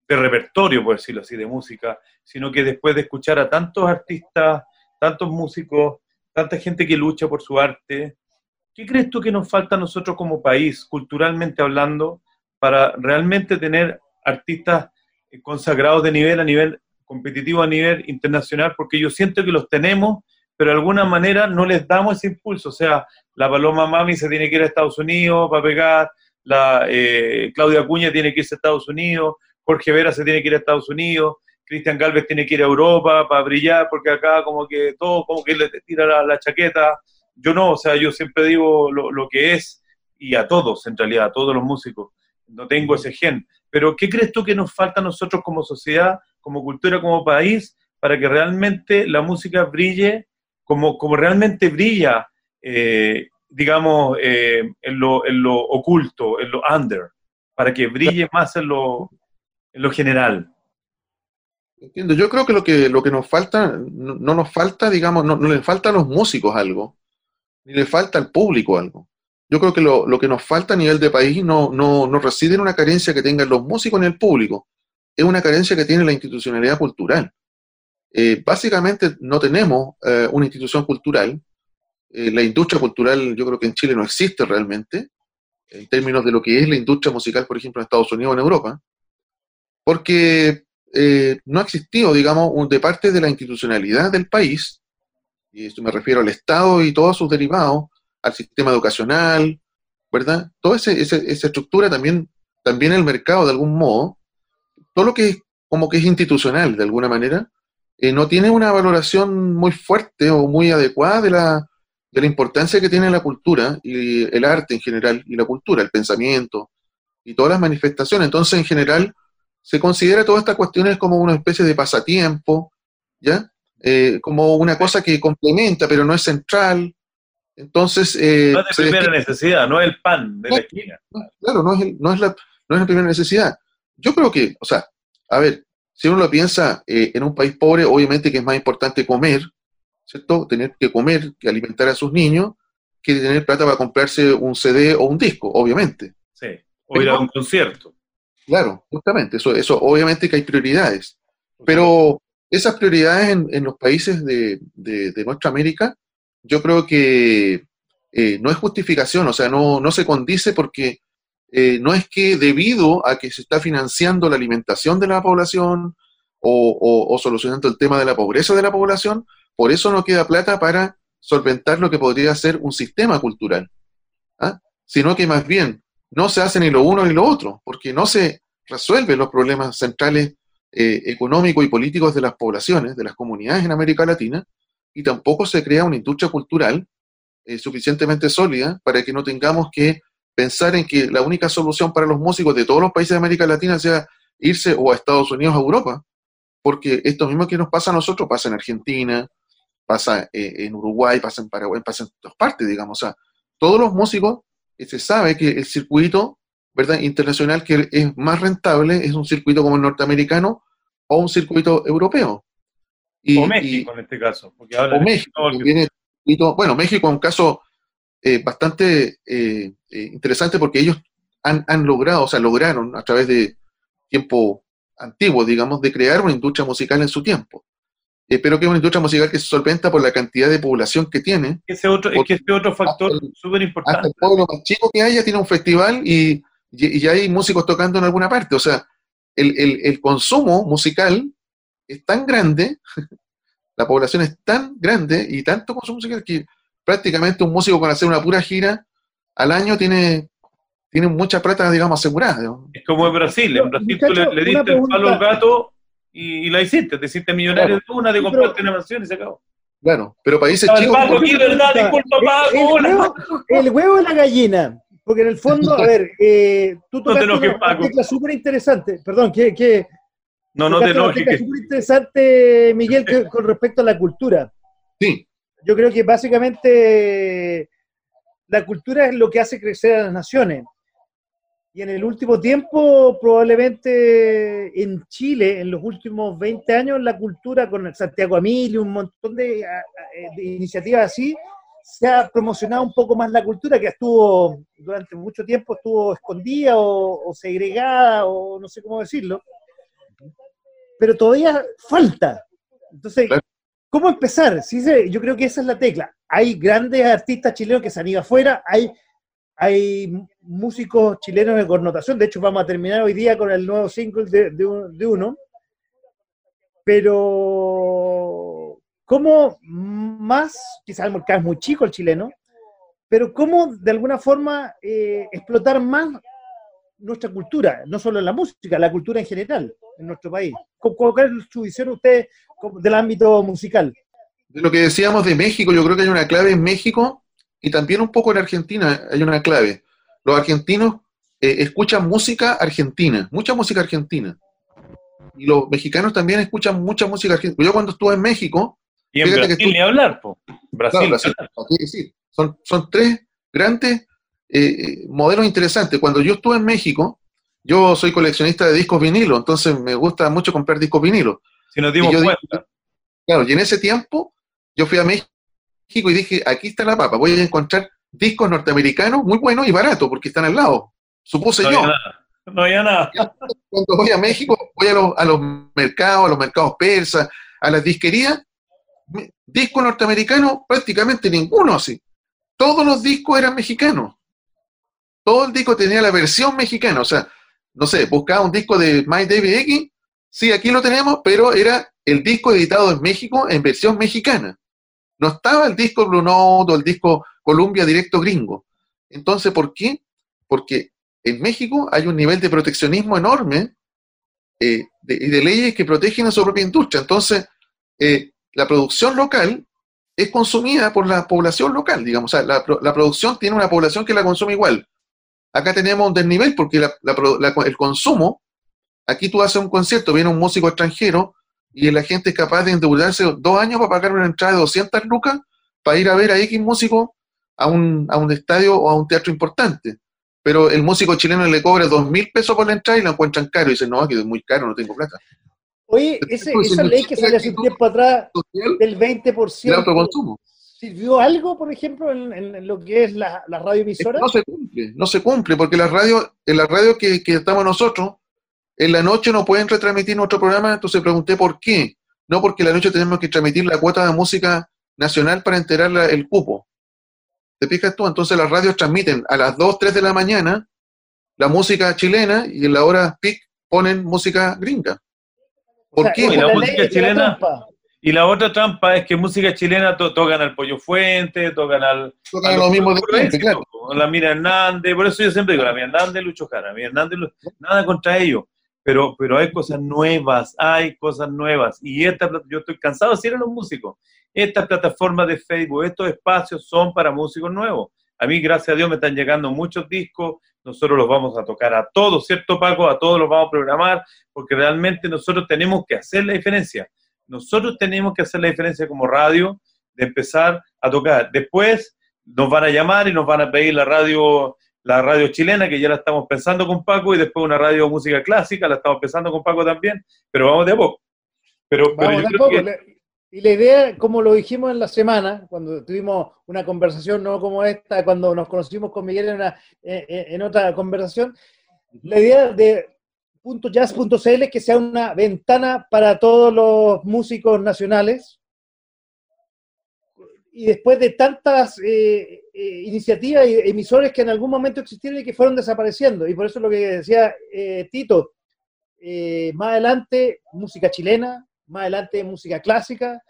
repertorio, por decirlo así, de música, sino que después de escuchar a tantos artistas, tantos músicos, tanta gente que lucha por su arte, ¿qué crees tú que nos falta a nosotros como país, culturalmente hablando, para realmente tener artistas consagrados de nivel a nivel competitivo a nivel internacional? Porque yo siento que los tenemos, pero de alguna manera no les damos ese impulso. O sea, la Paloma Mami se tiene que ir a Estados Unidos para pegar, la eh, Claudia Cuña tiene que irse a Estados Unidos, Jorge Vera se tiene que ir a Estados Unidos, Cristian Galvez tiene que ir a Europa para brillar, porque acá como que todo, como que le tira la, chaqueta. Yo no, o sea, yo siempre digo lo, que es, y a todos, en realidad, a todos los músicos. No tengo ese gen. Pero, ¿qué crees tú que nos falta a nosotros como sociedad, como cultura, como país, para que realmente la música brille como, como realmente brilla eh, digamos, eh, en, lo, en, lo, oculto, en lo under, para que brille más en lo, en lo general. Entiendo, yo creo que lo que, lo que nos falta, no, nos falta, digamos, no, no, le falta a los músicos algo, ni le falta al público algo. Yo creo que lo, lo que nos falta a nivel de país no, no, no, reside en una carencia que tengan los músicos ni el público, es una carencia que tiene la institucionalidad cultural. Eh, básicamente no tenemos eh, una institución cultural eh, la industria cultural yo creo que en Chile no existe realmente, en términos de lo que es la industria musical, por ejemplo, en Estados Unidos o en Europa, porque no ha existido, digamos, de parte de la institucionalidad del país, y esto me refiero al Estado y todos sus derivados, al sistema educacional, ¿verdad? Toda esa estructura también, también el mercado de algún modo, todo lo que es como que es institucional de alguna manera, eh, no tiene una valoración muy fuerte o muy adecuada de la, de la importancia que tiene la cultura y el arte en general, y la cultura, el pensamiento y todas las manifestaciones. Entonces, en general, se considera todas estas cuestiones como una especie de pasatiempo, ¿ya? Eh, como una cosa que complementa, pero no es central. Entonces. Eh, no es de primera necesidad, no es el pan de la esquina. claro, no es, no, es la, no es la primera necesidad. Yo creo que, o sea, a ver, si uno lo piensa eh, en un país pobre, obviamente que es más importante comer ¿cierto? Tener que comer, que alimentar a sus niños, que tener plata para comprarse un CD o un disco, obviamente. Sí, o ir a un concierto. Claro, justamente, eso, eso obviamente que hay prioridades. Pero esas prioridades en, los países de, nuestra América, yo creo que eh, no es justificación, o sea, no, no se condice porque eh, no es que debido a que se está financiando la alimentación de la población o, o, solucionando el tema de la pobreza de la población, por eso no queda plata para solventar lo que podría ser un sistema cultural, ¿ah? sino que más bien no se hace ni lo uno ni lo otro, porque no se resuelven los problemas centrales eh, económicos y políticos de las poblaciones, de las comunidades en América Latina, y tampoco se crea una industria cultural eh, suficientemente sólida para que no tengamos que pensar en que la única solución para los músicos de todos los países de América Latina sea irse o a Estados Unidos o a Europa, porque esto mismo que nos pasa a nosotros pasa en Argentina, pasa eh, en Uruguay, pasa en Paraguay, pasa en todas partes, digamos. Todos los músicos, eh, se sabe que el circuito ¿verdad? internacional que es más rentable es un circuito como el norteamericano o un circuito europeo. o México en este caso. Porque o México, bueno, México es un caso eh, bastante interesante porque ellos han, han, logrado, o sea, lograron a través de tiempo antiguo, digamos, de crear una industria musical en su tiempo. Espero que es una industria musical que se solventa por la cantidad de población que tiene. Ese otro, es que este otro factor súper importante. Hasta el pueblo más chico que haya tiene un festival y, y, hay músicos tocando en alguna parte. O sea, el, el, el consumo musical es tan grande, la población es tan grande y tanto consumo musical que prácticamente un músico con hacer una pura gira al año tiene, tiene mucha plata, digamos, asegurada. Es como en Brasil. En Brasil tú le, le diste el palo al gato y, la hiciste, te hiciste millonario de una, de comprarte una mansión y se acabó. Claro, pero países chicos. el, huevo, la gallina. Porque en el fondo, a ver, eh, tú tocaste no una, súper interesante. Perdón, que. que no, no te enojes. súper interesante, Miguel, con respecto a la cultura. Sí. Yo creo que básicamente la cultura es lo que hace crecer a las naciones. Y en el último tiempo, probablemente en Chile, en los últimos 20 años, la cultura con Santiago Amilio, un montón de, iniciativas así, se ha promocionado un poco más la cultura que estuvo durante mucho tiempo estuvo escondida o, segregada o no sé cómo decirlo, pero todavía falta. Entonces, ¿cómo empezar? Sí, yo creo que esa es la tecla. Hay grandes artistas chilenos que se han ido afuera, hay, hay músicos chilenos de connotación, de hecho vamos a terminar hoy día con el nuevo single de, de uno, pero ¿cómo más, quizás el mercado es muy chico el chileno, pero cómo de alguna forma eh, explotar más nuestra cultura, no solo en la música, la cultura en general en nuestro país. ¿Cuál es su visión usted del ámbito musical? De lo que decíamos de México, yo creo que hay una clave en México y también un poco en Argentina hay una clave. Los argentinos eh, escuchan música argentina, mucha música argentina y los mexicanos también escuchan mucha música argentina. Yo cuando estuve en México... Y en Brasil ni hablar, po. Brasil. Son, son tres grandes eh, modelos interesantes. Cuando yo estuve en México, yo soy coleccionista de discos vinilos, entonces me gusta mucho comprar discos vinilos. Si nos dimos cuenta. claro, y en ese tiempo yo fui a México y dije, aquí está la papa, voy a encontrar discos norteamericanos muy buenos y baratos porque están al lado. Supuse yo. No había nada. Cuando voy a México, voy a los, a los mercados, a los mercados persas, a las disquerías, disco norteamericano, prácticamente ninguno así. Todos los discos eran mexicanos. Todo el disco tenía la versión mexicana. O sea, no sé, buscaba un disco de My David X, sí, aquí lo tenemos, pero era el disco editado en México en versión mexicana. No estaba el disco Blue el disco Columbia Directo Gringo. Entonces, ¿por qué? Porque en México hay un nivel de proteccionismo enorme eh, y de leyes que protegen a su propia industria. Entonces, eh, la producción local es consumida por la población local, digamos. O sea, la, producción tiene una población que la consume igual. Acá tenemos un desnivel porque el consumo, aquí tú haces un concierto, viene un músico extranjero y la gente es capaz de endeudarse dos años para pagar una entrada de 200 lucas para ir a ver a X músico a un, a un estadio o a un teatro importante pero el músico chileno le cobra dos mil pesos por la entrada y lo encuentran caro y dicen, no, que es muy caro, no tengo plata. Oye, esa ley que salió hace un tiempo atrás del 20%, el autoconsumo. ¿sirvió algo, por ejemplo, en, lo que es la, la radioemisora? no se cumple, no se cumple, porque la radio, en la radio que, que estamos nosotros, en la noche no pueden retransmitir nuestro programa, entonces pregunté por qué. No porque en la noche tenemos que transmitir la cuota de música nacional para enterar el cupo. ¿Te fijas tú? Entonces las radios transmiten a las 2, 3 de la mañana la música chilena y en la hora peak ponen música gringa. ¿Por qué? Y la, música chilena. Y la otra trampa es que música chilena tocan al Pollo Fuente, tocan al. Tocan a los mismos de claro. La Mira Hernández, por eso yo siempre digo, la Mira Hernández, Lucho Jara, Mira Hernández, nada contra ellos. Pero, pero hay cosas nuevas, hay cosas nuevas. Y esta, yo estoy cansado de decir a los músicos, estas plataformas de Facebook, estos espacios son para músicos nuevos. A mí, gracias a Dios, me están llegando muchos discos, nosotros los vamos a tocar a todos, ¿cierto, Paco? A todos los vamos a programar, porque realmente nosotros tenemos que hacer la diferencia. Nosotros tenemos que hacer la diferencia como radio, de empezar a tocar. Después nos van a llamar y nos van a pedir la radio, la radio chilena, que ya la estamos pensando con Paco, y después una radio música clásica, la estamos pensando con Paco también, pero vamos de a poco. Pero, pero yo creo que y la idea, como lo dijimos en la semana, cuando tuvimos una conversación no como esta, cuando nos conocimos con Miguel en, una, en, otra conversación, la idea de .jazz.cl es que sea una ventana para todos los músicos nacionales. Y después de tantas eh, eh, iniciativas y emisores que en algún momento existieron y que fueron desapareciendo. Y por eso lo que decía eh, Tito, más adelante música chilena, más adelante música clásica.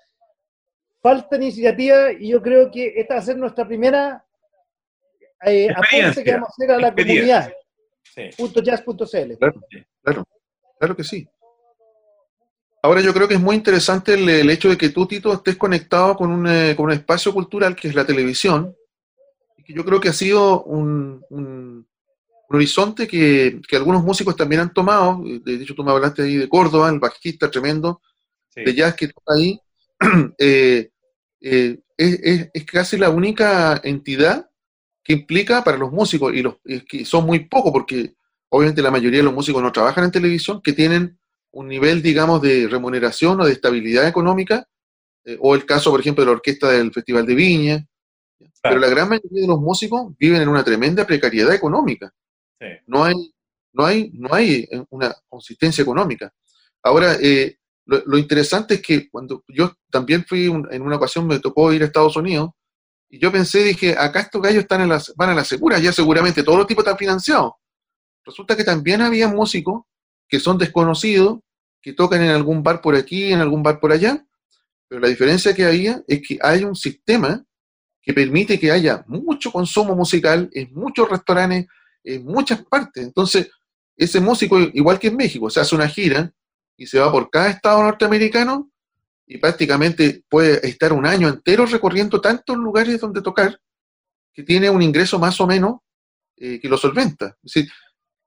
Falta iniciativa y yo creo que esta va a ser nuestra primera eh, aporte que vamos a hacer a la comunidad. Sí. .jazz.cl. Claro, claro, claro que sí. Ahora yo creo que es muy interesante el, hecho de que tú, Tito, estés conectado con un, eh, con un, espacio cultural que es la televisión, y que yo creo que ha sido un, un, horizonte que, que, algunos músicos también han tomado. De hecho, tú me hablaste ahí de Córdoba, el bajista tremendo, de jazz que está ahí, eh, eh, es, casi la única entidad que implica para los músicos, y los que son muy pocos, porque obviamente la mayoría de los músicos no trabajan en televisión, que tienen un nivel, digamos, de remuneración o de estabilidad económica, eh, o el caso, por ejemplo, de la orquesta del Festival de Viña, Pero la gran mayoría de los músicos viven en una tremenda precariedad económica. No, hay, no, hay, no hay una consistencia económica. Ahora, eh, lo, interesante es que cuando yo también fui en una ocasión, me tocó ir a Estados Unidos, y yo pensé, dije, acá estos gallos están en van a la segura, ya seguramente todos los tipos están financiados. Resulta que también había músicos que son desconocidos, que tocan en algún bar por aquí, en algún bar por allá, pero la diferencia que había es que hay un sistema que permite que haya mucho consumo musical en muchos restaurantes, en muchas partes. Entonces, ese músico, igual que en México, se hace una gira y se va por cada estado norteamericano y prácticamente puede estar un año entero recorriendo tantos lugares donde tocar que tiene un ingreso más o menos eh, que lo solventa. Es decir,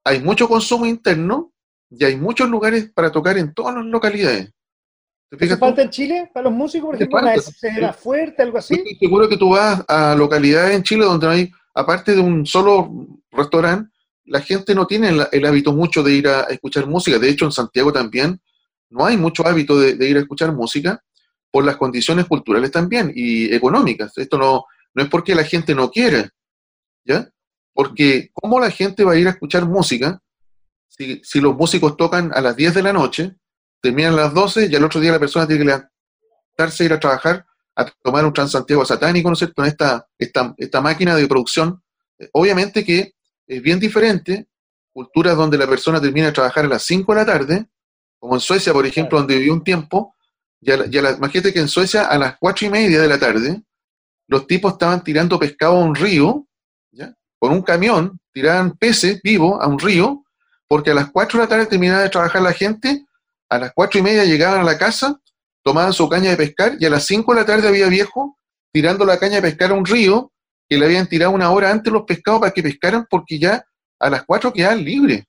hay mucho consumo interno y hay muchos lugares para tocar en todas las localidades. ¿Te falta en Chile para los músicos? Por ejemplo, una escena fuerte, algo así. Estoy seguro que tú vas a localidades en Chile donde no hay, aparte de un solo restaurante, la gente no tiene el, hábito mucho de ir a, escuchar música. De hecho, en Santiago también no hay mucho hábito de, ir a escuchar música por las condiciones culturales también y económicas. Esto no, no es porque la gente no quiera, ¿ya? Porque ¿cómo la gente va a ir a escuchar música si, si los músicos tocan a las 10 de la noche terminan las 12 y al otro día la persona tiene que levantarse, ir a trabajar, a tomar un Transantiago satánico, ¿no es cierto?, con esta, esta, esta máquina de producción. Eh, obviamente que es bien diferente, culturas donde la persona termina de trabajar a las 5 de la tarde, como en Suecia, por ejemplo, donde vivió un tiempo, ya, ya la, imagínate que en Suecia a las 4 y media de la tarde, los tipos estaban tirando pescado a un río, ¿ya? con un camión, tiraban peces vivos a un río, porque a las 4 de la tarde terminaba de trabajar la gente a las cuatro y media llegaban a la casa, tomaban su caña de pescar y a las cinco de la tarde había viejo tirando la caña de pescar a un río que le habían tirado una hora antes los pescados para que pescaran porque ya a las cuatro quedaban libres.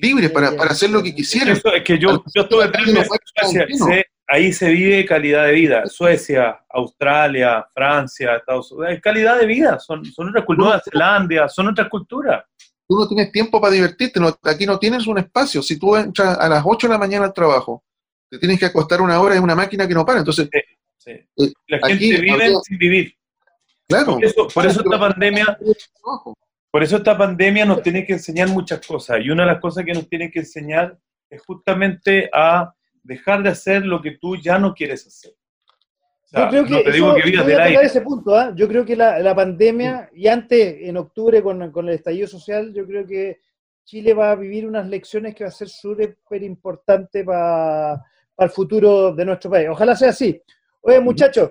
Libres para, hacer lo que quisieran. Eso es que yo, yo estuve Suecia, ahí se vive calidad de vida. Suecia, Australia, Francia, Estados Unidos, es calidad de vida, son, son otras culturas, Zelandia, son otras culturas tú no tienes tiempo para divertirte, aquí no tienes un espacio. Si tú entras a las 8 de la mañana al trabajo, te tienes que acostar una hora en una máquina que no para. Entonces, eh, la gente vive sin vivir. Claro. Por eso, esta pandemia, por eso esta pandemia nos tiene que enseñar muchas cosas. Y una de las cosas que nos tiene que enseñar es justamente a dejar de hacer lo que tú ya no quieres hacer yo creo que, te digo que voy a ese punto, ¿ah? Yo creo que la, pandemia, y antes, en octubre, con, el estallido social, yo creo que Chile va a vivir unas lecciones que va a ser súper importante para el futuro de nuestro país. Ojalá sea así. Oye, muchachos,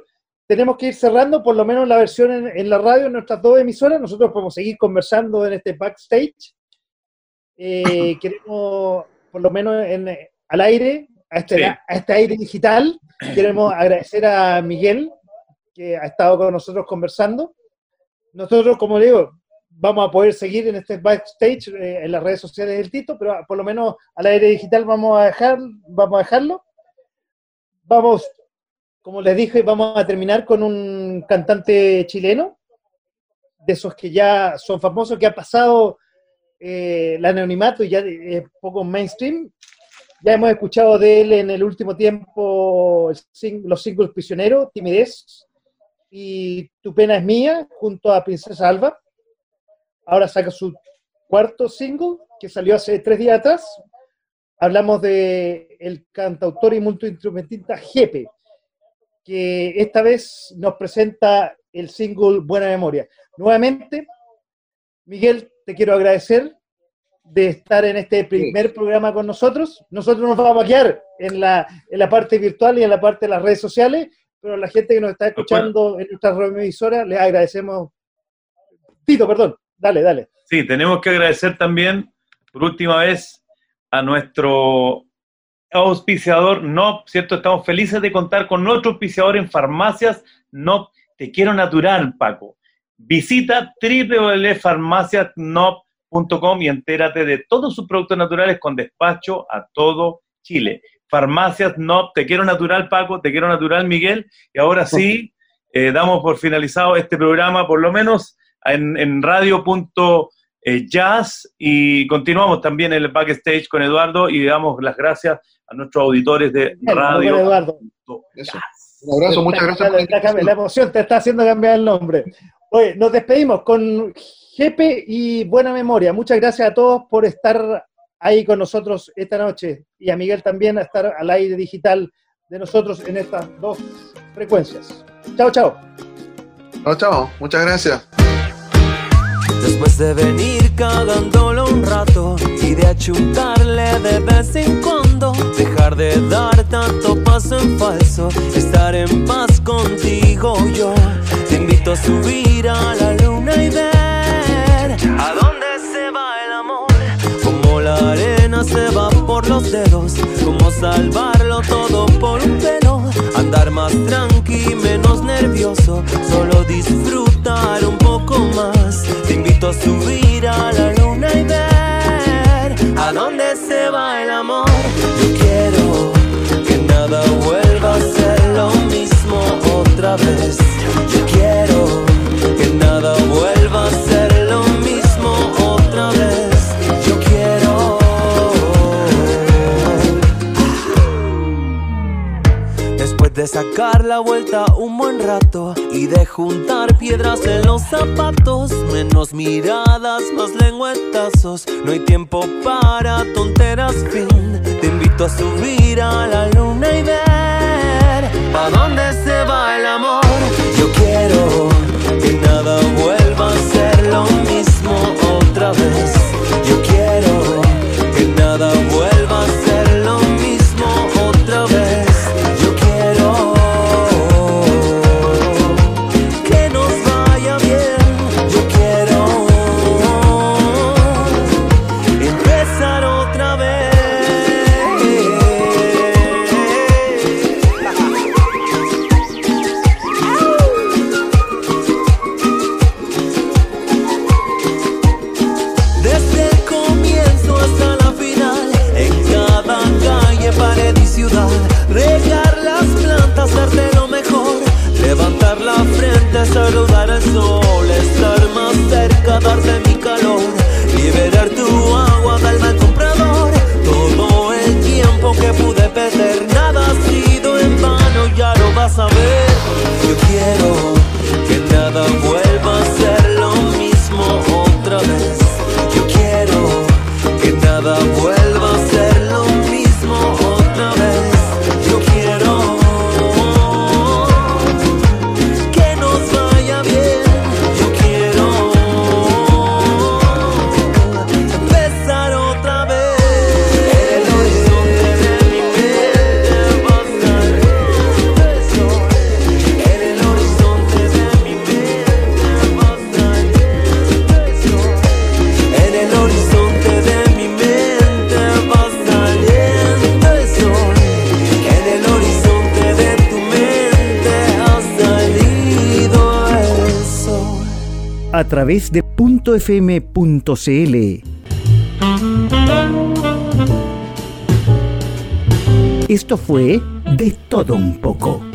tenemos que ir cerrando por lo menos la versión en, la radio, en nuestras dos emisoras. Nosotros podemos seguir conversando en este backstage. Eh, queremos, por lo menos en, al aire, a este, a este aire digital, Queremos agradecer a Miguel, que ha estado con nosotros conversando. Nosotros, como digo, vamos a poder seguir en este backstage eh, en las redes sociales del Tito, pero por lo menos al aire digital vamos a, dejar, vamos a dejarlo. Vamos, como les dije, vamos a terminar con un cantante chileno, de esos que ya son famosos, que ha pasado eh, el anonimato y ya es poco mainstream, ya hemos escuchado de él en el último tiempo los singles Prisionero, Timidez y Tu pena es mía, junto a Princesa Alba. Ahora saca su cuarto single, que salió hace tres días atrás. Hablamos de cantautor y multiinstrumentista Jepe, que esta vez nos presenta el single Buena Memoria. Nuevamente, Miguel, te quiero agradecer de estar en este primer programa con nosotros. Nosotros nos vamos a quedar en la, en la parte virtual y en la parte de las redes sociales, pero a la gente que nos está escuchando en nuestra emisora, les agradecemos. Tito, perdón, dale, dale. Sí, tenemos que agradecer también, por última vez, a nuestro auspiciador NOP, ¿cierto? Estamos felices de contar con nuestro auspiciador en farmacias NOP. Te quiero natural, Paco. Visita www.farmaciasnop.com y entérate de todos sus productos naturales con despacho a todo Chile. Farmacias No, Te Quiero Natural, Paco, Te Quiero Natural, Miguel. Y ahora sí, eh, damos por finalizado este programa, por lo menos en, en radio.jazz y continuamos también en el backstage con Eduardo y damos las gracias a nuestros auditores de radio. Un abrazo, muchas gracias. la emoción te está haciendo cambiar el nombre. Oye, nos despedimos con Jepe y buena memoria. Muchas gracias a todos por estar ahí con nosotros esta noche y a Miguel también a estar al aire digital de nosotros en estas dos frecuencias. Chao, chao. Chao, chao. Muchas gracias. Después de venir cagándolo un rato y de achuntarle de vez en cuando, dejar de dar tanto paso en falso, estar en paz contigo yo. Te invito a subir a la luna y ver a dónde se va el amor. Como la arena se va por los dedos, como salvarlo todo por un pelo. Andar más tranqui, menos nervioso, solo disfrutar un poco más a subir a la luna y ver a dónde se va el amor. Yo quiero que nada vuelva a ser lo mismo otra vez. De sacar la vuelta un buen rato y de juntar piedras en los zapatos, menos miradas, más lengüetazos. No hay tiempo para tonteras, fin. Te invito a subir a la luna y ver a dónde se va el amor. Yo quiero que nada vuelva a ser lo mismo otra vez. Quiero que nada través de .fm.cl. Esto fue De Todo Un poco.